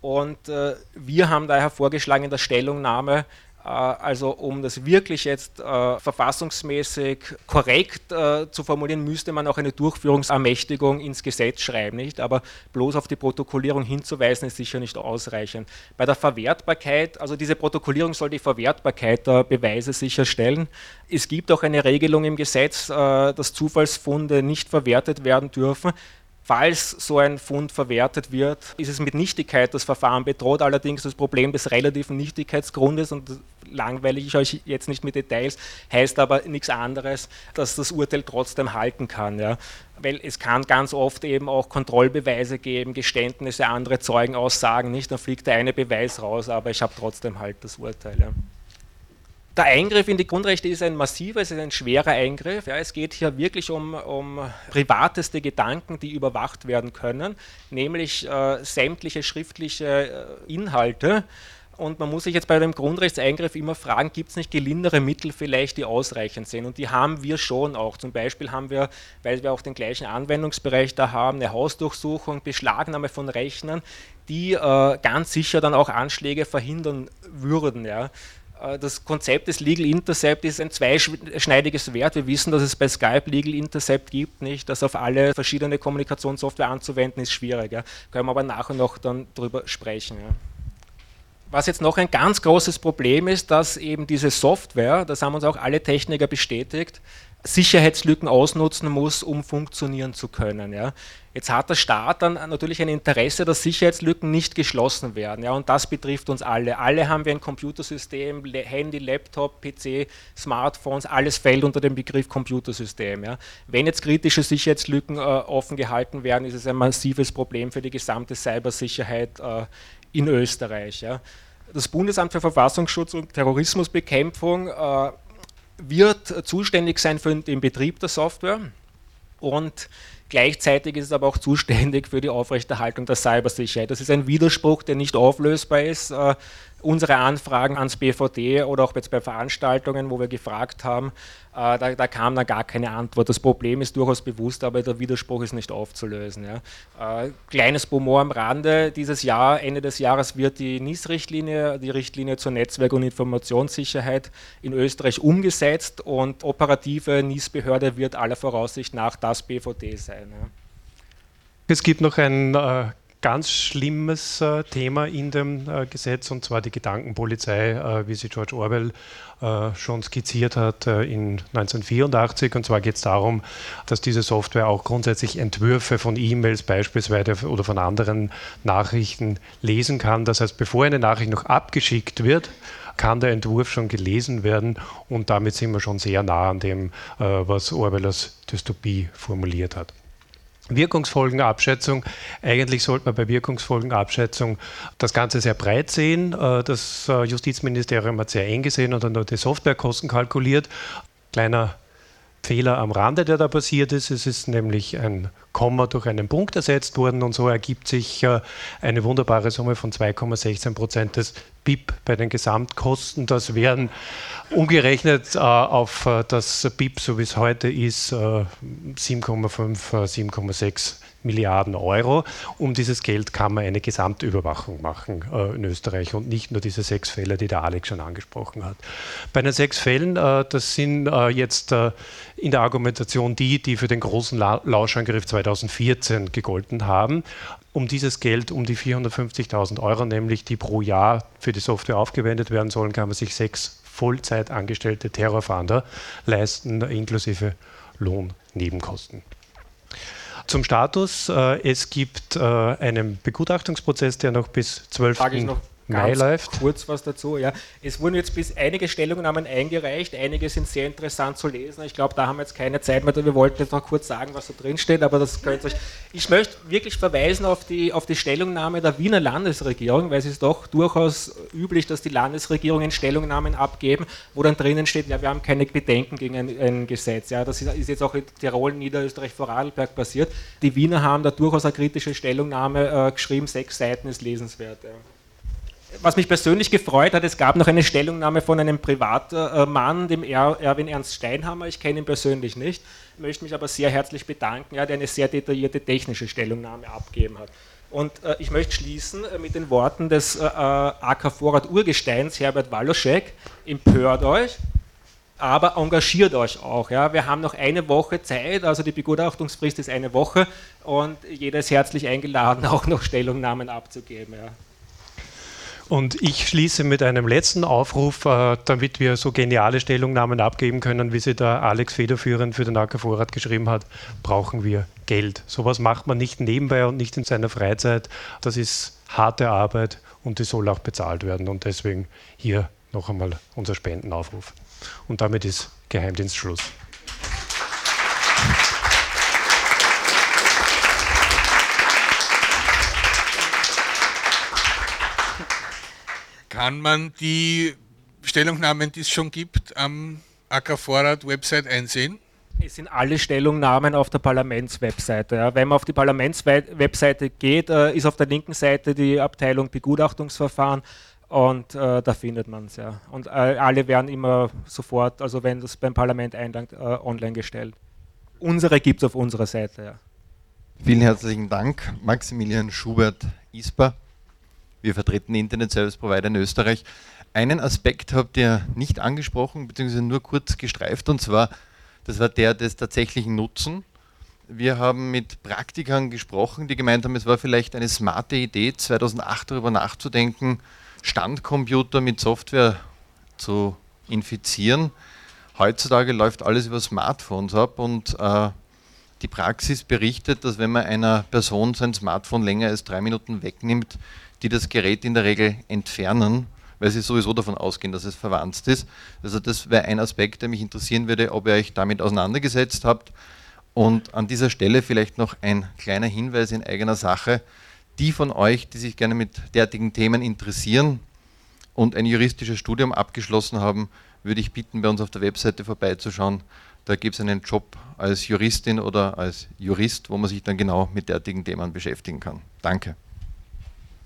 Und äh, wir haben daher vorgeschlagen in der Stellungnahme, also um das wirklich jetzt äh, verfassungsmäßig korrekt äh, zu formulieren, müsste man auch eine Durchführungsermächtigung ins Gesetz schreiben, nicht? Aber bloß auf die Protokollierung hinzuweisen ist sicher nicht ausreichend. Bei der Verwertbarkeit, also diese Protokollierung soll die Verwertbarkeit der Beweise sicherstellen. Es gibt auch eine Regelung im Gesetz, äh, dass Zufallsfunde nicht verwertet werden dürfen. Falls so ein Fund verwertet wird, ist es mit Nichtigkeit das Verfahren bedroht. Allerdings das Problem des relativen Nichtigkeitsgrundes und langweile ich euch jetzt nicht mit Details, heißt aber nichts anderes, dass das Urteil trotzdem halten kann. Ja. Weil es kann ganz oft eben auch Kontrollbeweise geben, Geständnisse, andere Zeugenaussagen nicht, dann fliegt der eine Beweis raus, aber ich habe trotzdem halt das Urteil. Ja. Der Eingriff in die Grundrechte ist ein massiver, es ist ein schwerer Eingriff. Ja, es geht hier wirklich um, um privateste Gedanken, die überwacht werden können, nämlich äh, sämtliche schriftliche äh, Inhalte. Und man muss sich jetzt bei dem Grundrechtseingriff immer fragen, gibt es nicht gelindere Mittel vielleicht, die ausreichend sind? Und die haben wir schon auch. Zum Beispiel haben wir, weil wir auch den gleichen Anwendungsbereich da haben, eine Hausdurchsuchung, Beschlagnahme von Rechnern, die äh, ganz sicher dann auch Anschläge verhindern würden. Ja. Äh, das Konzept des Legal Intercept ist ein zweischneidiges Wert. Wir wissen, dass es bei Skype Legal Intercept gibt, nicht? Das auf alle verschiedene Kommunikationssoftware anzuwenden ist schwierig. Ja. Können wir aber nachher noch dann drüber sprechen. Ja. Was jetzt noch ein ganz großes Problem ist, dass eben diese Software, das haben uns auch alle Techniker bestätigt, Sicherheitslücken ausnutzen muss, um funktionieren zu können. Ja. Jetzt hat der Staat dann natürlich ein Interesse, dass Sicherheitslücken nicht geschlossen werden. Ja, und das betrifft uns alle. Alle haben wir ein Computersystem, Handy, Laptop, PC, Smartphones, alles fällt unter den Begriff Computersystem. Ja. Wenn jetzt kritische Sicherheitslücken äh, offen gehalten werden, ist es ein massives Problem für die gesamte Cybersicherheit äh, in Österreich. Ja. Das Bundesamt für Verfassungsschutz und Terrorismusbekämpfung äh, wird zuständig sein für den Betrieb der Software und Gleichzeitig ist es aber auch zuständig für die Aufrechterhaltung der Cybersicherheit. Das ist ein Widerspruch, der nicht auflösbar ist. Äh, unsere Anfragen ans BVD oder auch jetzt bei Veranstaltungen, wo wir gefragt haben, äh, da, da, kam dann gar keine Antwort. Das Problem ist durchaus bewusst, aber der Widerspruch ist nicht aufzulösen. Ja. Äh, kleines Humor am Rande, dieses Jahr, Ende des Jahres wird die NIS-Richtlinie, die Richtlinie zur Netzwerk- und Informationssicherheit in Österreich umgesetzt und operative NIS-Behörde wird aller Voraussicht nach das BVD sein. Ja. Es gibt noch ein äh, ganz schlimmes äh, Thema in dem äh, Gesetz, und zwar die Gedankenpolizei, äh, wie sie George Orwell äh, schon skizziert hat äh, in 1984. Und zwar geht es darum, dass diese Software auch grundsätzlich Entwürfe von E-Mails beispielsweise oder von anderen Nachrichten lesen kann. Das heißt, bevor eine Nachricht noch abgeschickt wird, kann der Entwurf schon gelesen werden und damit sind wir schon sehr nah an dem, äh, was Orwell als Dystopie formuliert hat. Wirkungsfolgenabschätzung. Eigentlich sollte man bei Wirkungsfolgenabschätzung das Ganze sehr breit sehen. Äh, das äh, Justizministerium hat sehr eng gesehen und dann nur die Softwarekosten kalkuliert. Kleiner Fehler am Rande, der da passiert ist. Es ist nämlich ein Komma durch einen Punkt ersetzt worden und so ergibt sich äh, eine wunderbare Summe von 2,16 Prozent des BIP bei den Gesamtkosten. Das wären umgerechnet äh, auf äh, das BIP, so wie es heute ist, 7,5, 7,6 Milliarden Euro. Um dieses Geld kann man eine Gesamtüberwachung machen äh, in Österreich und nicht nur diese sechs Fälle, die der Alex schon angesprochen hat. Bei den sechs Fällen, äh, das sind äh, jetzt äh, in der Argumentation die, die für den großen La Lauschangriff 2014 gegolten haben. Um dieses Geld, um die 450.000 Euro, nämlich die pro Jahr für die Software aufgewendet werden sollen, kann man sich sechs Vollzeit angestellte Terrorfahnder leisten, inklusive Lohnnebenkosten. Zum Status. Äh, es gibt äh, einen Begutachtungsprozess, der noch bis 12. Mai läuft. Kurz was dazu, ja. Es wurden jetzt bis einige Stellungnahmen eingereicht, einige sind sehr interessant zu lesen. Ich glaube, da haben wir jetzt keine Zeit mehr. Wir wollten jetzt noch kurz sagen, was da drin steht, aber das könnt ihr euch. Ich möchte wirklich verweisen auf die, auf die Stellungnahme der Wiener Landesregierung, weil es ist doch durchaus üblich, dass die Landesregierungen Stellungnahmen abgeben, wo dann drinnen steht, ja, wir haben keine Bedenken gegen ein, ein Gesetz. Ja, das ist, ist, jetzt auch in Tirol, Niederösterreich, Vorarlberg passiert. Die Wiener haben da durchaus eine kritische Stellungnahme äh, geschrieben, sechs Seiten ist lesenswert. Ja was mich persönlich gefreut hat, es gab noch eine Stellungnahme von einem Privatmann, dem Erwin Ernst Steinhammer. Ich kenne ihn persönlich nicht, möchte mich aber sehr herzlich bedanken, ja, der eine sehr detaillierte technische Stellungnahme abgegeben hat. Und äh, ich möchte schließen äh, mit den Worten des äh, äh AK Vorrat Urgesteins, Herbert Waloschek, empört euch, aber engagiert euch auch. Ja. Wir haben noch eine Woche Zeit, also die Begutachtungsfrist ist eine Woche und jeder ist herzlich eingeladen, auch noch Stellungnahmen abzugeben. Ja. Und ich schließe mit einem letzten Aufruf, äh, damit wir so geniale Stellungnahmen abgeben können, wie sie der Alex federführend für den AK Vorrat geschrieben hat, brauchen wir Geld. Sowas macht man nicht nebenbei und nicht in seiner Freizeit. Das ist harte Arbeit und die soll auch bezahlt werden. Und deswegen hier noch einmal unser Spendenaufruf. Und damit ist Geheimdienst Schluss. Kann man die Stellungnahmen, die es schon gibt, am AK Vorrat Website einsehen? Es sind alle Stellungnahmen auf der Parlamentswebseite. Ja. Wenn man auf die Parlamentswebseite geht, äh, ist auf der linken Seite die Abteilung Begutachtungsverfahren und äh, da findet man es. Ja. Und äh, alle werden immer sofort, also wenn das beim Parlament einlangt, online gestellt. Unsere gibt es auf unserer Seite. Ja. Vielen herzlichen Dank, Maximilian Schubert Isper. Wir vertreten Internet Service Provider in Österreich. Einen Aspekt habt ihr nicht angesprochen, beziehungsweise nur kurz gestreift, und zwar, das war der des tatsächlichen Nutzen. Wir haben mit Praktikern gesprochen, die gemeint haben, es war vielleicht eine smarte Idee, 2008 darüber nachzudenken, Standcomputer mit Software zu infizieren. Heutzutage läuft alles über Smartphones ab und äh, die Praxis berichtet, dass wenn man einer Person sein Smartphone länger als drei Minuten wegnimmt, die das Gerät in der Regel entfernen, weil sie sowieso davon ausgehen, dass es verwandt ist. Also das wäre ein Aspekt, der mich interessieren würde, ob ihr euch damit auseinandergesetzt habt. Und an dieser Stelle vielleicht noch ein kleiner Hinweis in eigener Sache. Die von euch, die sich gerne mit derartigen Themen interessieren und ein juristisches Studium abgeschlossen haben, würde ich bitten, bei uns auf der Webseite vorbeizuschauen. Da gibt es einen Job als Juristin oder als Jurist, wo man sich dann genau mit derartigen Themen beschäftigen kann. Danke.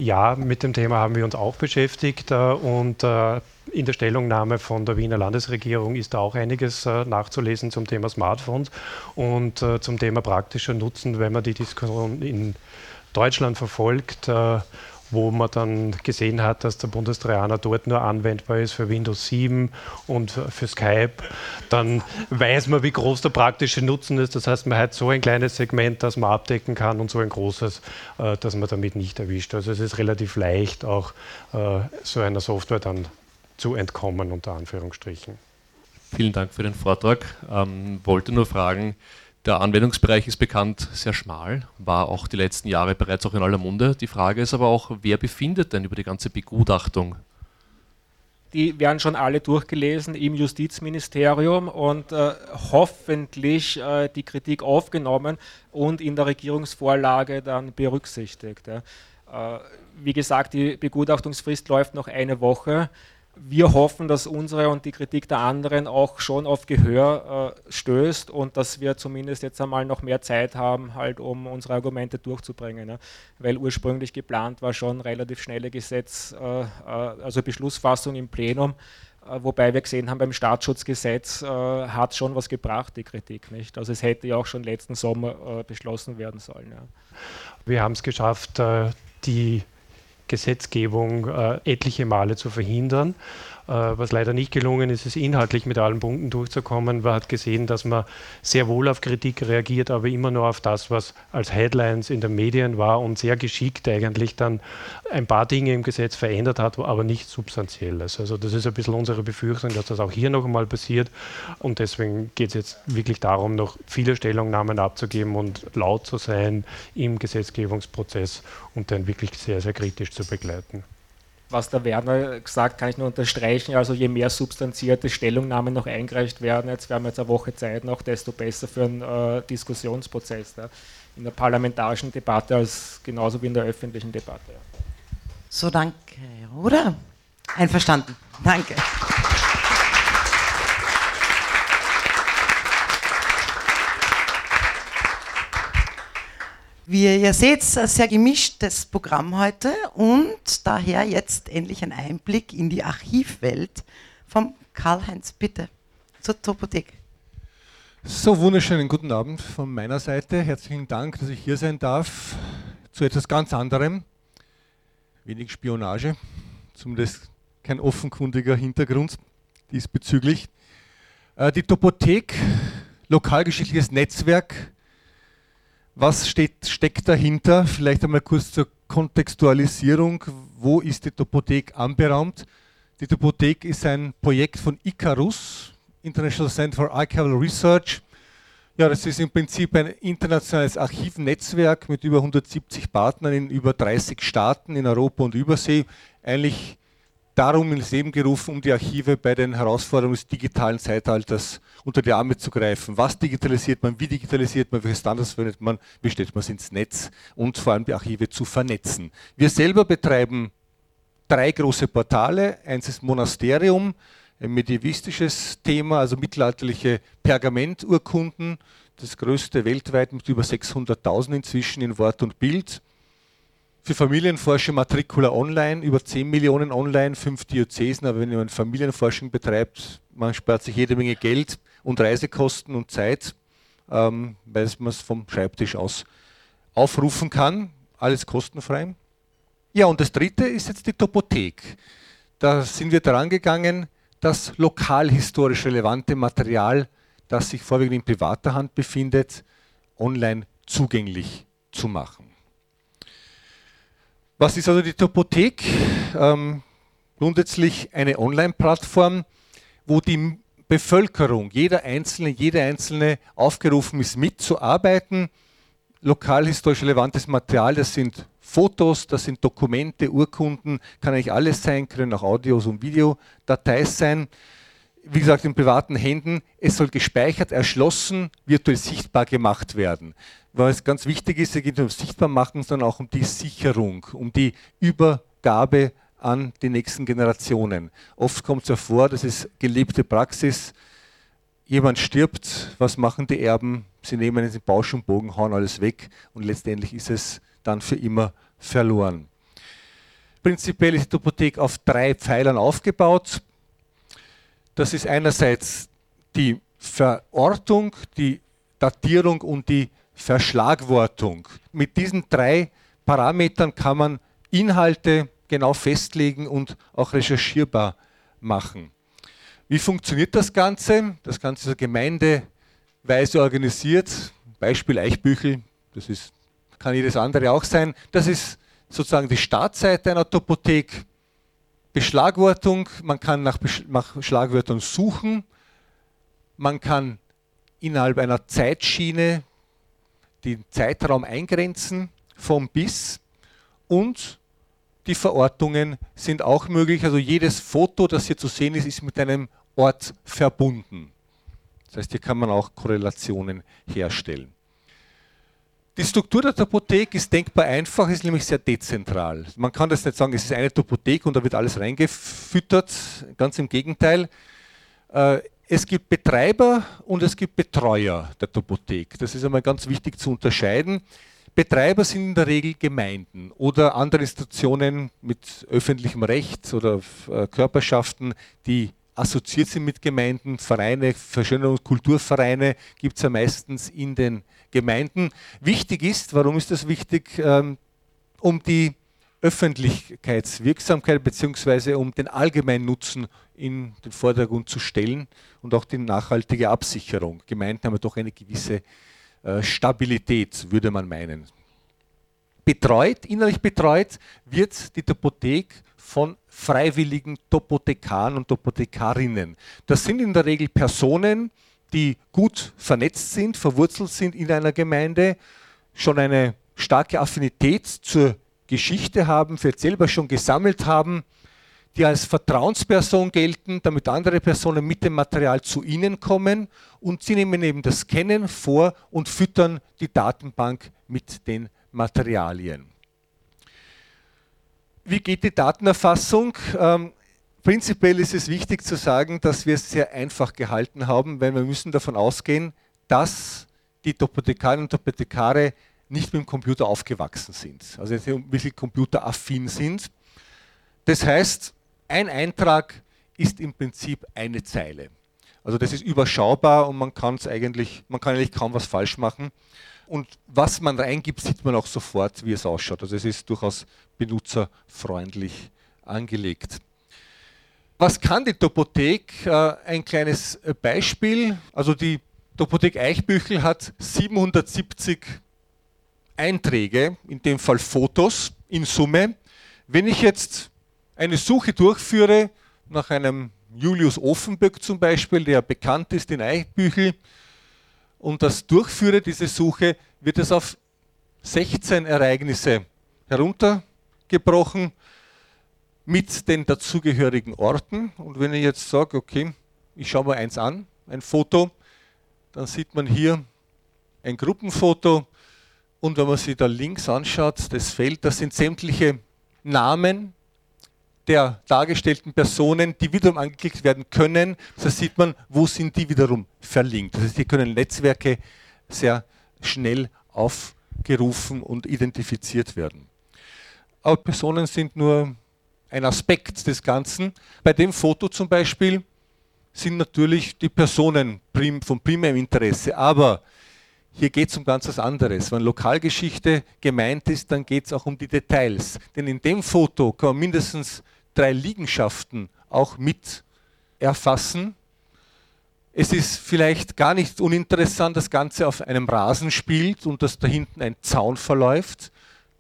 Ja, mit dem Thema haben wir uns auch beschäftigt äh, und äh, in der Stellungnahme von der Wiener Landesregierung ist da auch einiges äh, nachzulesen zum Thema Smartphones und zum Thema praktischer Nutzen, wenn man die Diskussion in Deutschland verfolgt wo man dann gesehen hat, dass der Bundestrojaner dort nur anwendbar ist für Windows 7 und für Skype, dann weiß man, wie groß der praktische Nutzen ist. Das heißt, man hat so ein kleines Segment, das man abdecken kann und so ein großes, äh, das man damit nicht erwischt. Also es ist relativ leicht, auch äh, so einer Software dann zu entkommen, unter Anführungsstrichen. Vielen Dank für den Vortrag. Ähm, wollte nur fragen, der Anwendungsbereich ist bekannt sehr schmal, war auch die letzten Jahre bereits auch in aller Munde. Die Frage ist aber auch, wer befindet denn über die ganze Begutachtung? Die werden schon alle durchgelesen im Justizministerium und äh, hoffentlich äh, die Kritik aufgenommen und in der Regierungsvorlage dann berücksichtigt. Ja. Äh, wie gesagt, die Begutachtungsfrist läuft noch eine Woche wir hoffen, dass unsere und die Kritik der anderen auch schon auf Gehör äh, stößt und dass wir zumindest jetzt einmal noch mehr Zeit haben, halt um unsere Argumente durchzubringen. Ne? Weil ursprünglich geplant war schon relativ schnelle Gesetz, äh, äh, also Beschlussfassung im Plenum, äh, wobei wir gesehen haben, beim Staatsschutzgesetz äh, hat schon was gebracht, die Kritik. nicht. Also es hätte ja auch schon letzten Sommer äh, beschlossen werden sollen. Ja. Wir haben es geschafft, die Gesetzgebung äh, etliche Male zu verhindern. Äh, was leider nicht gelungen ist, ist inhaltlich mit allen Punkten durchzukommen. Man hat gesehen, dass man sehr wohl auf Kritik reagiert, aber immer nur auf das, was als Headlines in den Medien war und sehr geschickt eigentlich dann ein paar Dinge im Gesetz verändert hat, aber nicht substanzielles. Also das ist ein bisschen unsere Befürchtung, dass das auch hier noch einmal passiert und deswegen geht es jetzt wirklich darum, noch viele Stellungnahmen abzugeben und laut zu sein im Gesetzgebungsprozess und den wirklich sehr, sehr kritisch zu begleiten was der Werner gesagt, kann ich nur unterstreichen. Also je mehr substanzierte Stellungnahmen noch eingereicht werden, jetzt wir jetzt eine Woche Zeit noch, desto besser für einen äh, Diskussionsprozess ja. in der parlamentarischen Debatte als genauso wie in der öffentlichen Debatte. So, danke, oder? Einverstanden. Danke. Wie ihr seht, ein sehr gemischtes Programm heute und daher jetzt endlich ein Einblick in die Archivwelt vom Karl-Heinz. Bitte zur Topothek. So, wunderschönen guten Abend von meiner Seite. Herzlichen Dank, dass ich hier sein darf. Zu etwas ganz anderem. Wenig Spionage, zumindest kein offenkundiger Hintergrund diesbezüglich. Äh, die Topothek, lokalgeschichtliches Netzwerk, was steht, steckt dahinter? Vielleicht einmal kurz zur Kontextualisierung. Wo ist die Topothek anberaumt? Die Topothek ist ein Projekt von ICARUS, International Center for Archival Research. Ja, das ist im Prinzip ein internationales Archivnetzwerk mit über 170 Partnern in über 30 Staaten in Europa und Übersee. Eigentlich darum ins Leben gerufen, um die Archive bei den Herausforderungen des digitalen Zeitalters unter die Arme zu greifen. Was digitalisiert man, wie digitalisiert man, welche Standards verwendet man, wie stellt man es ins Netz und vor allem die Archive zu vernetzen. Wir selber betreiben drei große Portale. Eins ist Monasterium, ein medievistisches Thema, also mittelalterliche Pergamenturkunden, das größte weltweit mit über 600.000 inzwischen in Wort und Bild. Für Familienforschung Matricula Online, über 10 Millionen online, fünf Diözesen, aber wenn jemand Familienforschung betreibt, man spart sich jede Menge Geld und Reisekosten und Zeit, ähm, weil man es vom Schreibtisch aus aufrufen kann, alles kostenfrei. Ja, und das dritte ist jetzt die Topothek. Da sind wir daran gegangen, das lokalhistorisch relevante Material, das sich vorwiegend in privater Hand befindet, online zugänglich zu machen. Was ist also die Topothek? Ähm, grundsätzlich eine Online-Plattform, wo die Bevölkerung, jeder Einzelne, jede Einzelne aufgerufen ist, mitzuarbeiten. Lokalhistorisch relevantes Material, das sind Fotos, das sind Dokumente, Urkunden, kann eigentlich alles sein, können auch Audios und Videodateis sein. Wie gesagt, in privaten Händen. Es soll gespeichert, erschlossen, virtuell sichtbar gemacht werden es ganz wichtig ist, es geht nicht um Sichtbarmachen, sondern auch um die Sicherung, um die Übergabe an die nächsten Generationen. Oft kommt es ja vor, das ist gelebte Praxis, jemand stirbt, was machen die Erben? Sie nehmen den Bausch und Bogen, hauen alles weg und letztendlich ist es dann für immer verloren. Prinzipiell ist die Topothek auf drei Pfeilern aufgebaut. Das ist einerseits die Verortung, die Datierung und die Verschlagwortung. Mit diesen drei Parametern kann man Inhalte genau festlegen und auch recherchierbar machen. Wie funktioniert das Ganze? Das Ganze ist gemeindeweise organisiert. Beispiel Eichbüchel, das ist, kann jedes andere auch sein. Das ist sozusagen die Startseite einer Topothek. Beschlagwortung, man kann nach, Schlagwörtern suchen, man kann innerhalb einer Zeitschiene den Zeitraum eingrenzen vom bis und die Verortungen sind auch möglich. Also jedes Foto, das hier zu sehen ist, ist mit einem Ort verbunden. Das heißt, hier kann man auch Korrelationen herstellen. Die Struktur der Topothek ist denkbar einfach, ist nämlich sehr dezentral. Man kann das nicht sagen, es ist eine Topothek und da wird alles reingefüttert. Ganz im Gegenteil. Äh, es gibt Betreiber und es gibt Betreuer der Topothek. Das ist einmal ganz wichtig zu unterscheiden. Betreiber sind in der Regel Gemeinden oder andere Institutionen mit öffentlichem Recht oder äh, Körperschaften, die assoziiert sind mit Gemeinden, Vereine, Verschönerungs- und Kulturvereine gibt es ja meistens in den Gemeinden. Wichtig ist, warum ist das wichtig? Ähm, um die Öffentlichkeitswirksamkeit bzw. um den allgemeinen Nutzen in den Vordergrund zu stellen und auch die nachhaltige Absicherung. Gemeinden haben doch eine gewisse äh, Stabilität, würde man meinen. Betreut, innerlich betreut wird die Topothek von freiwilligen Topothekaren und Topothekarinnen. Das sind in der Regel Personen, die gut vernetzt sind, verwurzelt sind in einer Gemeinde, schon eine starke Affinität zur Geschichte haben, vielleicht selber schon gesammelt haben, die als Vertrauensperson gelten, damit andere Personen mit dem Material zu ihnen kommen und sie nehmen eben das Scannen vor und füttern die Datenbank mit den Materialien. Wie geht die Datenerfassung? Ähm, prinzipiell ist es wichtig zu sagen, dass wir es sehr einfach gehalten haben, weil wir müssen davon ausgehen, dass die Topothekarinnen und Topothekare nicht mit dem Computer aufgewachsen sind, also wirklich computeraffin sind. Das heißt, ein Eintrag ist im Prinzip eine Zeile. Also das ist überschaubar und man kann es eigentlich, man kann eigentlich kaum was falsch machen. Und was man reingibt, sieht man auch sofort, wie es ausschaut. Also es ist durchaus benutzerfreundlich angelegt. Was kann die Topothek? Äh, ein kleines Beispiel. Also die Topothek Eichbüchel hat 770 Einträge, in dem Fall Fotos in Summe. Wenn ich jetzt eine Suche durchführe nach einem Julius Offenböck zum Beispiel, der bekannt ist in Eichbüchel, und das durchführe, diese Suche, wird es auf 16 Ereignisse heruntergebrochen mit den dazugehörigen Orten. Und wenn ich jetzt sage, okay, ich schaue mal eins an, ein Foto, dann sieht man hier ein Gruppenfoto und wenn man sich da links anschaut, das Feld, das sind sämtliche Namen der dargestellten Personen, die wiederum angeklickt werden können. So sieht man, wo sind die wiederum verlinkt. Das heißt, hier können Netzwerke sehr schnell aufgerufen und identifiziert werden. Aber Personen sind nur ein Aspekt des Ganzen. Bei dem Foto zum Beispiel sind natürlich die Personen von primärem Interesse, aber hier geht es um ganz was anderes. Wenn Lokalgeschichte gemeint ist, dann geht es auch um die Details. Denn in dem Foto kann man mindestens drei Liegenschaften auch mit erfassen. Es ist vielleicht gar nicht uninteressant, das Ganze auf einem Rasen spielt und dass da hinten ein Zaun verläuft.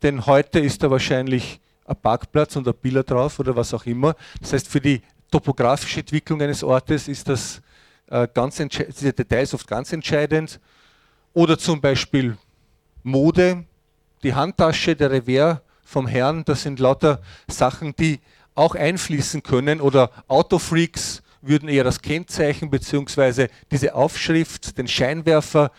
Denn heute ist da wahrscheinlich ein Parkplatz und ein Biller drauf oder was auch immer. Das heißt, für die topografische Entwicklung eines Ortes ist das äh, ganz diese Details oft ganz entscheidend. Oder zum Beispiel Mode, die Handtasche, der Revers vom Herrn, das sind lauter Sachen, die auch einfließen können. Oder Autofreaks würden eher das Kennzeichen bzw. diese Aufschrift, den Scheinwerfer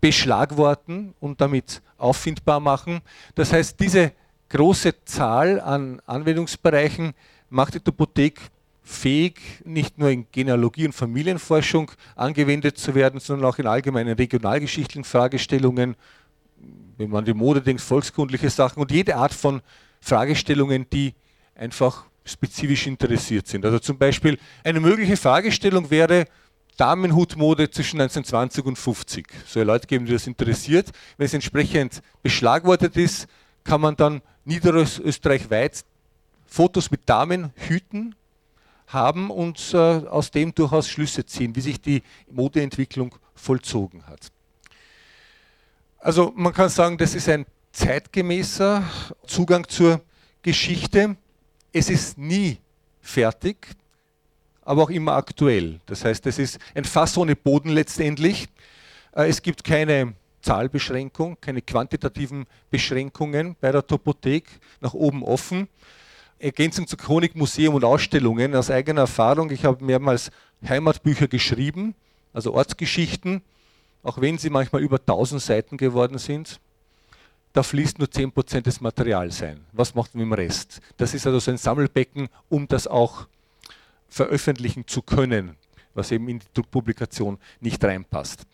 beschlagworten und damit auffindbar machen. Das heißt, diese große Zahl an Anwendungsbereichen macht die Topothek fähig, nicht nur in Genealogie und Familienforschung angewendet zu werden, sondern auch in allgemeinen regionalgeschichtlichen Fragestellungen, wenn man die Mode denkt, volkskundliche Sachen und jede Art von Fragestellungen, die einfach spezifisch interessiert sind. Also zum Beispiel eine mögliche Fragestellung wäre Damenhutmode zwischen 1920 und 50. Soll Leute geben, die das interessiert. Wenn es entsprechend beschlagwortet ist, kann man dann niederösterreichweit Fotos mit Damenhüten haben und äh, aus dem durchaus Schlüsse ziehen, wie sich die Modeentwicklung vollzogen hat. Also man kann sagen, das ist ein zeitgemäßer Zugang zur Geschichte. Es ist nie fertig, aber auch immer aktuell. Das heißt, es ist ein Fass ohne Boden letztendlich. Äh, es gibt keine Zahlbeschränkung, keine quantitativen Beschränkungen bei der Topothek, nach oben offen. Ergänzung zu Chronik, Museum und Ausstellungen aus eigener Erfahrung. Ich habe mehrmals Heimatbücher geschrieben, also Ortsgeschichten, auch wenn sie manchmal über 1000 Seiten geworden sind. Da fließt nur 10% des Materials ein. Was macht man mit dem Rest? Das ist also so ein Sammelbecken, um das auch veröffentlichen zu können, was eben in die Druckpublikation nicht reinpasst.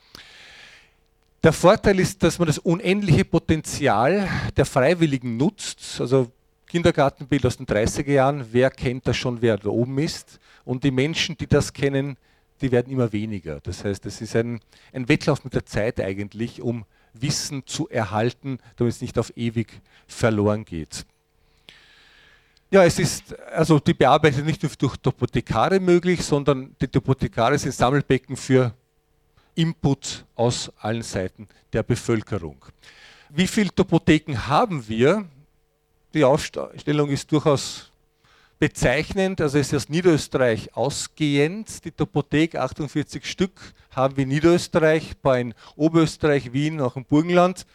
Der Vorteil ist, dass man das unendliche Potenzial der Freiwilligen nutzt. Also Kindergartenbild aus den 30er Jahren, wer kennt das schon, wer da oben ist? Und die Menschen, die das kennen, die werden immer weniger. Das heißt, es ist ein, ein Wettlauf mit der Zeit eigentlich, um Wissen zu erhalten, damit es nicht auf ewig verloren geht. Ja, es ist also die Bearbeitung nicht nur durch Topothekare möglich, sondern die Topothekare sind Sammelbecken für Input aus allen Seiten der Bevölkerung. Wie viele Topotheken haben wir? Die Aufstellung ist durchaus bezeichnend, also es ist aus Niederösterreich ausgehend. Die Topothek, 48 Stück, haben wir in Niederösterreich, paar in Oberösterreich, Wien, auch im Burgenland.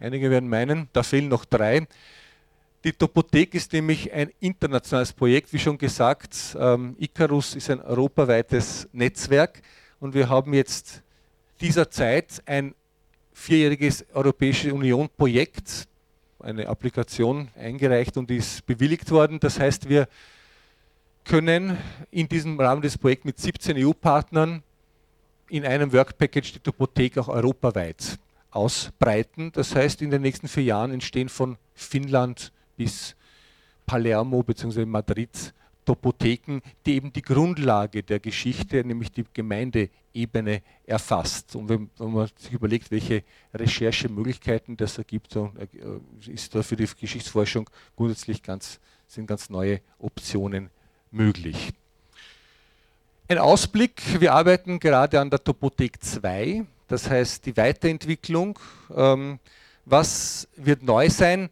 Einige werden meinen, da fehlen noch drei. Die Topothek ist nämlich ein internationales Projekt, wie schon gesagt. Ähm, Icarus ist ein europaweites Netzwerk und wir haben jetzt dieser Zeit ein vierjähriges Europäische Union Projekt, eine Applikation eingereicht und ist bewilligt worden. Das heißt, wir können in diesem Rahmen des Projekts mit 17 EU-Partnern in einem Work Package die Topothek auch europaweit ausbreiten. Das heißt, in den nächsten vier Jahren entstehen von Finnland bis Palermo bzw. Madrid Topotheken, die eben die Grundlage der Geschichte, nämlich die Gemeindeebene erfasst. Und wenn, wenn man sich überlegt, welche Recherchemöglichkeiten das ergibt, so äh, ist da für die Geschichtsforschung grundsätzlich ganz, sind ganz neue Optionen möglich. Ein Ausblick, wir arbeiten gerade an der Topothek 2, das heißt die Weiterentwicklung. Ähm, was wird neu sein?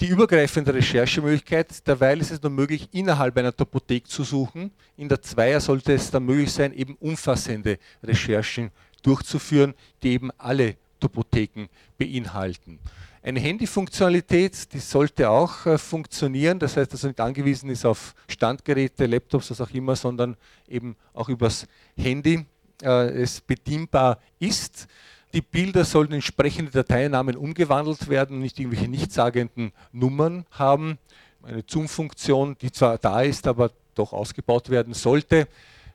Die übergreifende Recherchemöglichkeit. Derweil ist es nur möglich, innerhalb einer Topothek zu suchen. In der Zweier sollte es dann möglich sein, eben umfassende Recherchen durchzuführen, die eben alle Topotheken beinhalten. Eine Handyfunktionalität, die sollte auch äh, funktionieren, das heißt, dass er nicht angewiesen ist auf Standgeräte, Laptops, was auch immer, sondern eben auch übers Handy äh, es bedienbar ist. Die Bilder sollen entsprechende Dateinamen umgewandelt werden und nicht irgendwelche nichtssagenden Nummern haben. Eine Zoom-Funktion, die zwar da ist, aber doch ausgebaut werden sollte.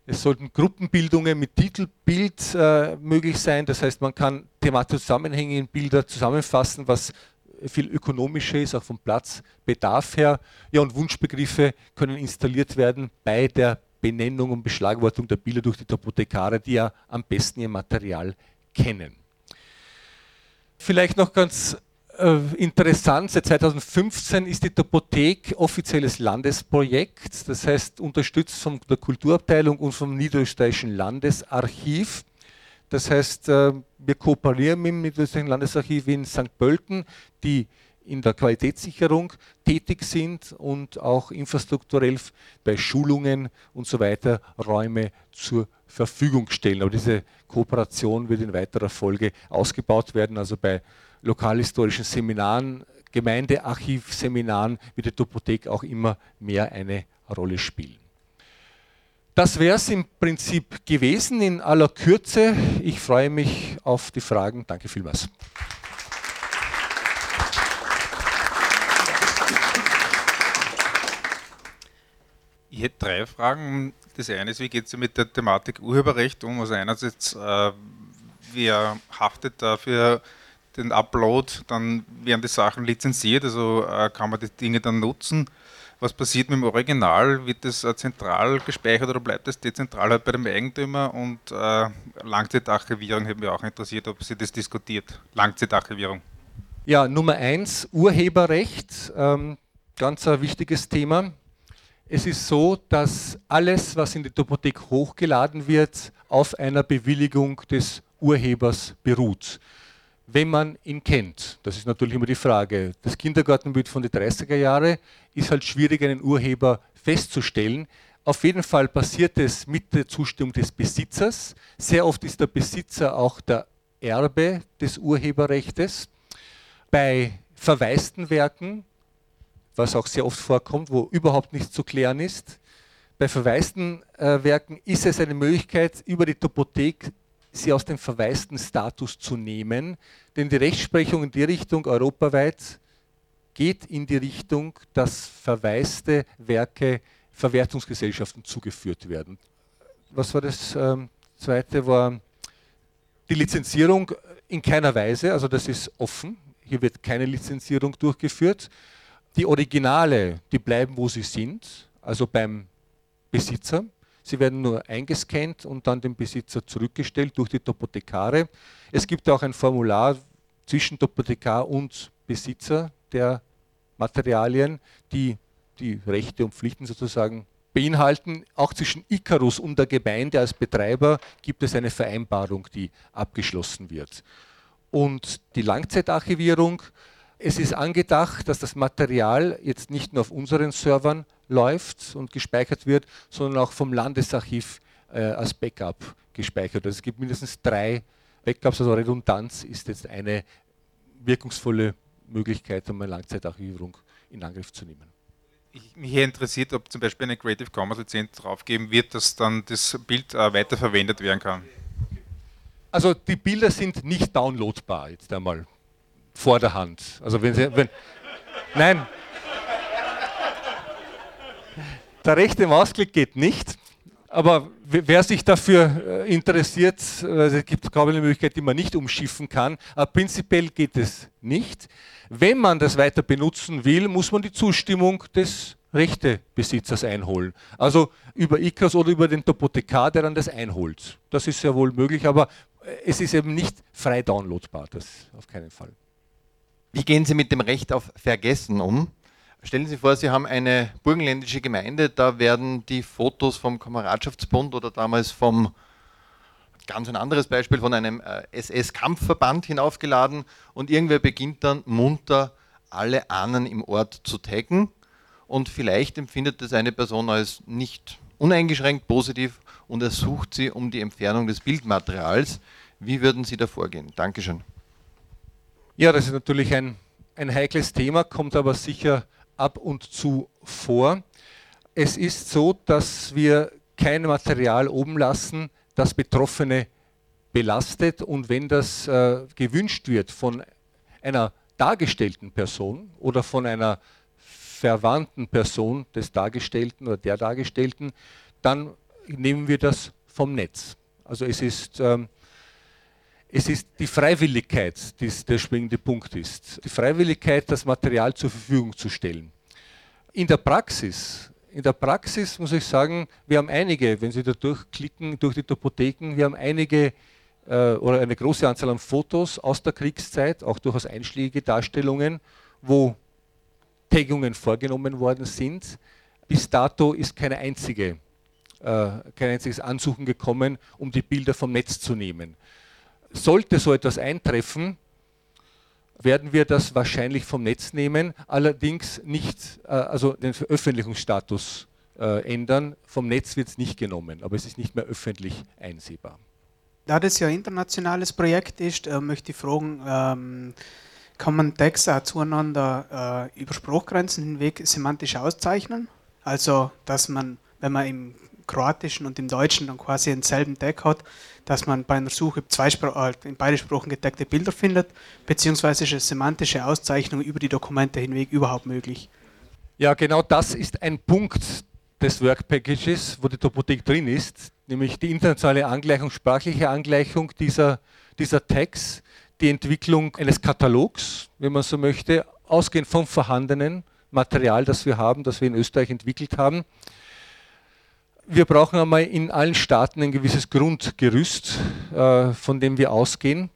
Es sollten Gruppenbildungen mit Titelbild äh, möglich sein. Das heißt, man kann thematische Zusammenhänge in Bilder zusammenfassen, was viel ökonomischer ist, auch vom Platzbedarf her. Ja, und Wunschbegriffe können installiert werden bei der Benennung und Beschlagwortung der Bilder durch die Topothekare, die ja am besten ihr Material kennen. Vielleicht noch ganz äh, interessant, seit 2015 ist die Topothek offizielles Landesprojekt, das heißt unterstützt von der Kulturabteilung und vom Niederösterreichischen Landesarchiv. Das heißt, äh, wir kooperieren mit dem Niederösterreichischen Landesarchiv in St. Pölten, die in der Qualitätssicherung tätig sind und auch infrastrukturell bei Schulungen und so weiter Räume zur Verfügung stellen. Aber diese Kooperation wird in weiterer Folge ausgebaut werden. Also bei lokalhistorischen Seminaren, Gemeindearchivseminaren wird die Topothek auch immer mehr eine Rolle spielen. Das wäre es im Prinzip gewesen in aller Kürze. Ich freue mich auf die Fragen. Danke vielmals. Ich hätte drei Fragen. Das eine ist, wie geht es mit der Thematik Urheberrecht um? Also einerseits, äh, wer haftet dafür den Upload, dann werden die Sachen lizenziert, also äh, kann man die Dinge dann nutzen. Was passiert mit dem Original? Wird das äh, zentral gespeichert oder bleibt das dezentral halt bei dem Eigentümer? Und äh, Langzeitarchivierung hätte mich auch interessiert, ob Sie das diskutiert. Langzeitarchivierung. Ja, Nummer eins, Urheberrecht, ähm, ganz ein wichtiges Thema. Es ist so, dass alles, was in die Topothek hochgeladen wird, auf einer Bewilligung des Urhebers beruht. Wenn man ihn kennt, das ist natürlich immer die Frage. Das Kindergartenbild von den 30er Jahren ist halt schwierig, einen Urheber festzustellen. Auf jeden Fall passiert es mit der Zustimmung des Besitzers. Sehr oft ist der Besitzer auch der Erbe des Urheberrechts. Bei verwaisten Werken was auch sehr oft vorkommt, wo überhaupt nichts zu klären ist. Bei verwaisten äh, Werken ist es eine Möglichkeit, über die Topothek sie aus dem verwaisten Status zu nehmen, denn die Rechtsprechung in die Richtung europaweit geht in die Richtung, dass verwaiste Werke Verwertungsgesellschaften zugeführt werden. Was war das ähm, zweite? War die Lizenzierung in keiner Weise, also das ist offen. Hier wird keine Lizenzierung durchgeführt. Die Originale, die bleiben, wo sie sind, also beim Besitzer. Sie werden nur eingescannt und dann dem Besitzer zurückgestellt durch die Topothekare. Es gibt auch ein Formular zwischen Topothekar und Besitzer der Materialien, die die Rechte und Pflichten sozusagen beinhalten. Auch zwischen Icarus und der Gemeinde als Betreiber gibt es eine Vereinbarung, die abgeschlossen wird. Und die Langzeitarchivierung, es ist angedacht, dass das Material jetzt nicht nur auf unseren Servern läuft und gespeichert wird, sondern auch vom Landesarchiv äh, als Backup gespeichert. Also es gibt mindestens drei Backups, also Redundanz ist jetzt eine wirkungsvolle Möglichkeit, um eine Langzeitarchivierung in Angriff zu nehmen. Ich, mich hier interessiert, ob zum Beispiel eine Creative Commons Lizenz draufgeben wird, dass dann das Bild äh, weiterverwendet werden kann. Also die Bilder sind nicht downloadbar jetzt einmal vor der Hand. Also wenn Sie, wenn, nein, der rechte Mausklick geht nicht. Aber wer sich dafür äh, interessiert, also es gibt ich eine Möglichkeit, die man nicht umschiffen kann. Aber prinzipiell geht es nicht. Wenn man das weiter benutzen will, muss man die Zustimmung des Rechtebesitzers einholen. Also über ICAS oder über den Topothekar, der dann das einholt. Das ist ja wohl möglich, aber äh, es ist eben nicht frei downloadbar, das auf keinen Fall. Wie gehen Sie mit dem Recht auf Vergessen um? Stellen Sie vor, Sie haben eine burgenländische Gemeinde, da werden die Fotos vom Kameradschaftsbund oder damals vom, ganz ein anderes Beispiel, von einem äh, SS-Kampfverband hinaufgeladen und irgendwer beginnt dann munter alle Ahnen im Ort zu taggen und vielleicht empfindet das eine Person als nicht uneingeschränkt positiv und ersucht sie um die Entfernung des Bildmaterials. Wie würden Sie da vorgehen? Dankeschön. Ja, das ist natürlich ein, ein heikles Thema, kommt aber sicher ab und zu vor. Es ist so, dass wir kein Material oben lassen, das Betroffene belastet und wenn das äh, gewünscht wird von einer dargestellten Person oder von einer verwandten Person des Dargestellten oder der Dargestellten, dann nehmen wir das vom Netz. Also es ist, ähm, es ist die Freiwilligkeit, die der springende Punkt ist. Die Freiwilligkeit, das Material zur Verfügung zu stellen. In der Praxis, in der Praxis muss ich sagen, wir haben einige, wenn Sie da durchklicken durch die Topotheken, wir haben einige äh, oder eine große Anzahl an Fotos aus der Kriegszeit, auch durchaus einschlägige Darstellungen, wo Taggungen vorgenommen worden sind. Bis dato ist keine einzige, äh, kein einziges Ansuchen gekommen, um die Bilder vom Netz zu nehmen. Sollte so etwas eintreffen, werden wir das wahrscheinlich vom Netz nehmen, allerdings nicht, äh, also den Veröffentlichungsstatus äh, ändern. Vom Netz wird es nicht genommen, aber es ist nicht mehr öffentlich einsehbar. Da das ja ein internationales Projekt ist, äh, möchte ich fragen, kann man Texte auch zueinander über Spruchgrenzen hinweg semantisch auszeichnen? Also, dass man, wenn man im Kroatischen und im Deutschen dann quasi denselben Tag hat, dass man bei einer Suche zwei äh, in beide Sprachen gedeckte Bilder findet, beziehungsweise ist eine semantische Auszeichnung über die Dokumente hinweg überhaupt möglich? Ja, genau das ist ein Punkt des Work Packages, wo die Topothek drin ist, nämlich die internationale Angleichung, sprachliche Angleichung dieser, dieser Tags, die Entwicklung eines Katalogs, wenn man so möchte, ausgehend vom vorhandenen Material, das wir haben, das wir in Österreich entwickelt haben wir brauchen einmal in allen Staaten ein gewisses Grundgerüst, äh, von dem wir ausgehen.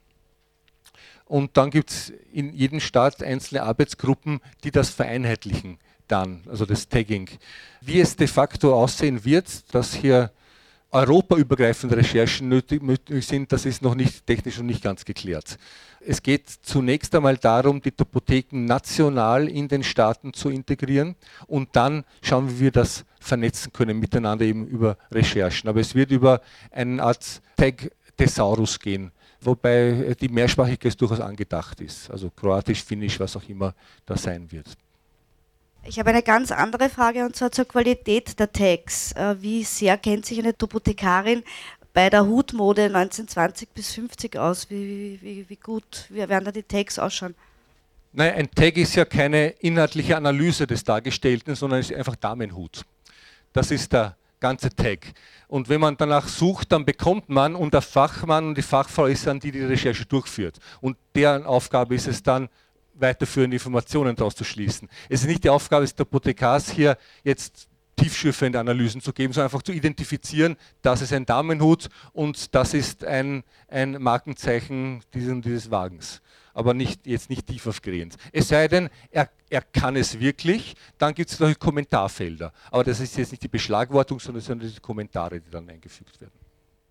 Und dann gibt es in jedem Staat einzelne Arbeitsgruppen, die das vereinheitlichen dann, also das Tagging. Wie es de facto aussehen wird, dass hier europaübergreifende Recherchen nötig, sind, das ist noch nicht technisch noch nicht ganz geklärt. Es geht zunächst einmal darum, die Topotheken national in den Staaten zu integrieren und dann schauen, wie wir das vernetzen können miteinander eben über Recherchen. Aber es wird über eine Art Tag Thesaurus gehen, wobei die Mehrsprachigkeit durchaus angedacht ist. Also Kroatisch, Finnisch, was auch immer da sein wird. Ich habe eine ganz andere Frage und zwar zur Qualität der Tags. Äh, wie sehr kennt sich eine Topothekarin bei der Hutmode 1920 bis 50 aus? Wie, wie, wie gut wie werden da die Tags ausschauen? Nein, ein Tag ist ja keine inhaltliche Analyse des Dargestellten, sondern ist einfach Damenhut. Das ist der ganze Tag. Und wenn man danach sucht, dann bekommt man, und der Fachmann und die Fachfrau ist dann die, die die Recherche durchführt. Und deren Aufgabe ist es dann, weiterführende Informationen daraus zu schließen. Es ist nicht die Aufgabe des Apothekars, hier jetzt tiefschürfende Analysen zu geben, sondern einfach zu identifizieren, das ist ein Damenhut und das ist ein, ein Markenzeichen dieses, dieses Wagens. Aber nicht, jetzt nicht tiefergehend. Es sei denn, er, er kann es wirklich, dann gibt es solche Kommentarfelder. Aber das ist jetzt nicht die Beschlagwortung, sondern es sind die Kommentare, die dann eingefügt werden.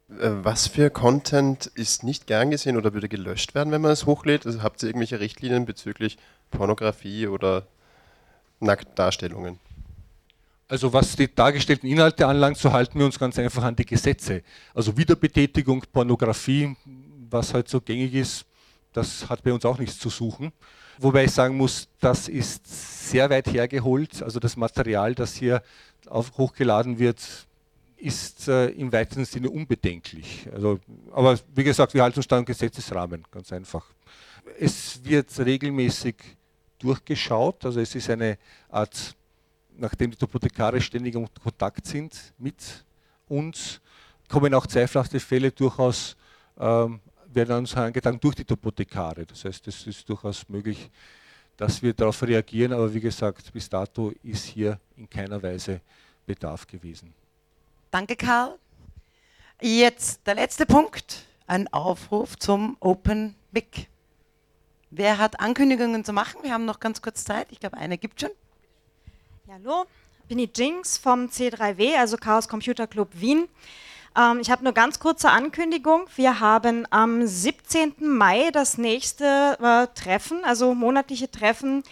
Äh, was für Content ist nicht gern gesehen oder würde gelöscht werden, wenn man es hochlädt? Also habt ihr irgendwelche Richtlinien bezüglich Pornografie oder Nacktdarstellungen? Also was die dargestellten Inhalte anlangt, so halten wir uns ganz einfach an die Gesetze. Also Wiederbetätigung, Pornografie, was halt so gängig ist, das hat bei uns auch nichts zu suchen. Wobei ich sagen muss, das ist sehr weit hergeholt. Also das Material, das hier hochgeladen wird, ist äh, im weitesten Sinne unbedenklich. Also, aber wie gesagt, wir halten uns da im Gesetzesrahmen, ganz einfach. Es wird regelmäßig durchgeschaut, also es ist eine Art nachdem die Topothekare ständig in Kontakt sind mit uns, kommen auch zweifelhafte Fälle durchaus, ähm, werden uns angetan durch die Topothekare. Das heißt, es ist durchaus möglich, dass wir darauf reagieren, aber wie gesagt, bis dato ist hier in keiner Weise Bedarf gewesen. Danke, Karl. Jetzt der letzte Punkt, ein Aufruf zum Open Mic. Wer hat Ankündigungen zu machen? Wir haben noch ganz kurz Zeit. Ich glaube, eine gibt schon. Ja, hallo, bin ich Jinx vom C3W, also Chaos Computer Club Wien. Ähm, ich habe nur ganz kurze Ankündigung. Wir haben am 17. Mai das nächste äh, Treffen, also monatliche Treffen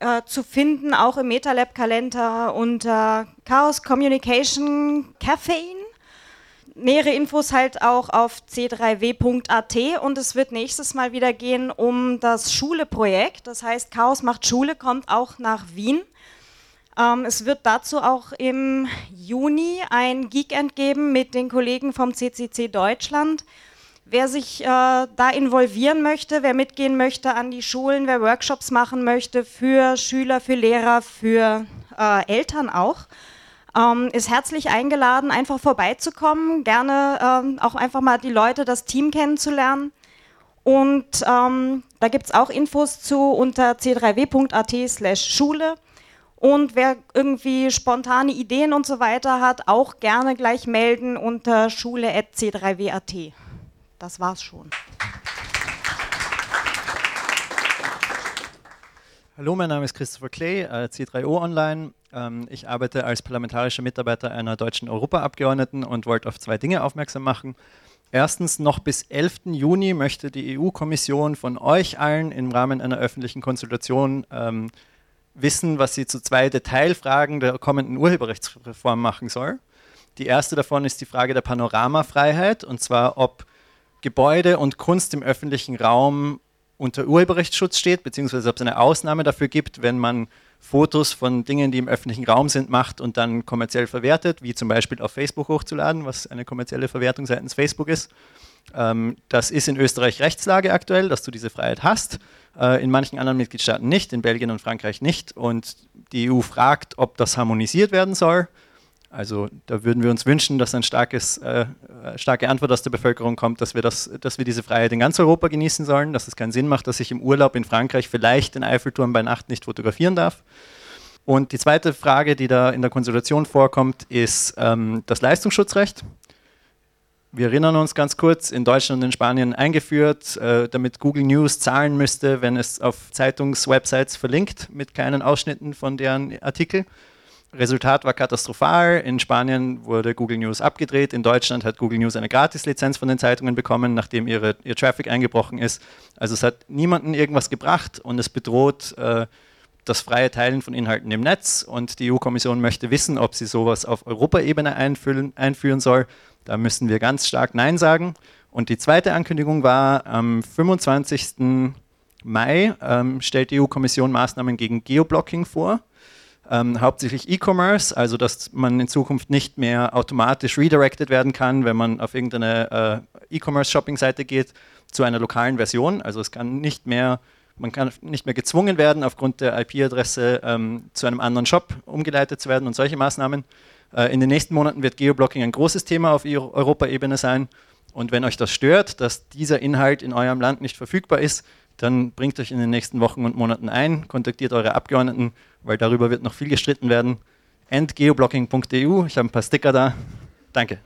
äh, zu finden, auch im MetaLab-Kalender unter Chaos Communication Caffeine. Nähere Infos halt auch auf c3w.at und es wird nächstes Mal wieder gehen um das Schule-Projekt. Das heißt, Chaos macht Schule kommt auch nach Wien. Ähm, es wird dazu auch im Juni ein Geekend geben mit den Kollegen vom CCC Deutschland. Wer sich äh, da involvieren möchte, wer mitgehen möchte an die Schulen, wer Workshops machen möchte für Schüler, für Lehrer, für äh, Eltern auch, ähm, ist herzlich eingeladen, einfach vorbeizukommen, gerne ähm, auch einfach mal die Leute, das Team kennenzulernen. Und ähm, da gibt es auch Infos zu unter c3w.at slash Schule. Und wer irgendwie spontane Ideen und so weiter hat, auch gerne gleich melden unter schule.c3w.at. Das war's schon. Hallo, mein Name ist Christopher Clay, äh, C3O Online. Ähm, ich arbeite als parlamentarischer Mitarbeiter einer deutschen Europaabgeordneten und wollte auf zwei Dinge aufmerksam machen. Erstens, noch bis 11. Juni möchte die EU-Kommission von euch allen im Rahmen einer öffentlichen Konsultation ähm, wissen, was sie zu zwei Detailfragen der kommenden Urheberrechtsreform machen soll. Die erste davon ist die Frage der Panoramafreiheit, und zwar ob Gebäude und Kunst im öffentlichen Raum unter Urheberrechtsschutz steht, beziehungsweise ob es eine Ausnahme dafür gibt, wenn man Fotos von Dingen, die im öffentlichen Raum sind, macht und dann kommerziell verwertet, wie zum Beispiel auf Facebook hochzuladen, was eine kommerzielle Verwertung seitens Facebook ist. Ähm, das ist in Österreich Rechtslage aktuell, dass du diese Freiheit hast. Äh, in manchen anderen Mitgliedstaaten nicht, in Belgien und Frankreich nicht. Und die EU fragt, ob das harmonisiert werden soll. Also da würden wir uns wünschen, dass eine äh, äh, starke Antwort aus der Bevölkerung kommt, dass wir, das, dass wir diese Freiheit in ganz Europa genießen sollen, dass es keinen Sinn macht, dass ich im Urlaub in Frankreich vielleicht den Eiffelturm bei Nacht nicht fotografieren darf. Und die zweite Frage, die da in der Konsultation vorkommt, ist ähm, das Leistungsschutzrecht. Wir erinnern uns ganz kurz, in Deutschland und in Spanien eingeführt, äh, damit Google News zahlen müsste, wenn es auf Zeitungswebsites verlinkt, mit kleinen Ausschnitten von deren Artikel. Resultat war katastrophal. In Spanien wurde Google News abgedreht. In Deutschland hat Google News eine Gratislizenz von den Zeitungen bekommen, nachdem ihre, ihr Traffic eingebrochen ist. Also es hat niemanden irgendwas gebracht und es bedroht äh, das freie Teilen von Inhalten im Netz. Und die EU-Kommission möchte wissen, ob sie sowas auf Europaebene einführen, einführen soll. Da müssen wir ganz stark Nein sagen. Und die zweite Ankündigung war, am 25. Mai ähm, stellt die EU-Kommission Maßnahmen gegen Geoblocking vor. Ähm, hauptsächlich E-Commerce, also dass man in Zukunft nicht mehr automatisch redirected werden kann, wenn man auf irgendeine äh, E-Commerce-Shopping-Seite geht, zu einer lokalen Version. Also es kann nicht mehr, man kann nicht mehr gezwungen werden, aufgrund der IP-Adresse ähm, zu einem anderen Shop umgeleitet zu werden und solche Maßnahmen. Äh, in den nächsten Monaten wird Geoblocking ein großes Thema auf Europaebene sein. Und wenn euch das stört, dass dieser Inhalt in eurem Land nicht verfügbar ist, dann bringt euch in den nächsten Wochen und Monaten ein, kontaktiert eure Abgeordneten, weil darüber wird noch viel gestritten werden. endgeoblocking.eu, ich habe ein paar Sticker da. Danke.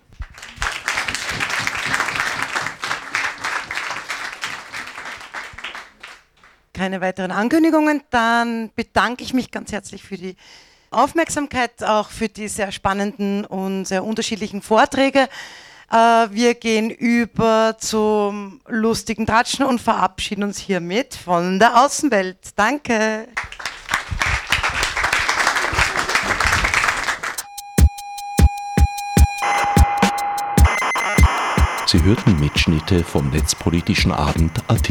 keine weiteren Ankündigungen. Dann bedanke ich mich ganz herzlich für die Aufmerksamkeit, auch für die sehr spannenden und sehr unterschiedlichen Vorträge. Äh, wir gehen über zum lustigen Tratschen und verabschieden uns hiermit von der Außenwelt. Danke. Sie hörten Mitschnitte vom Netzpolitischen Abend AT.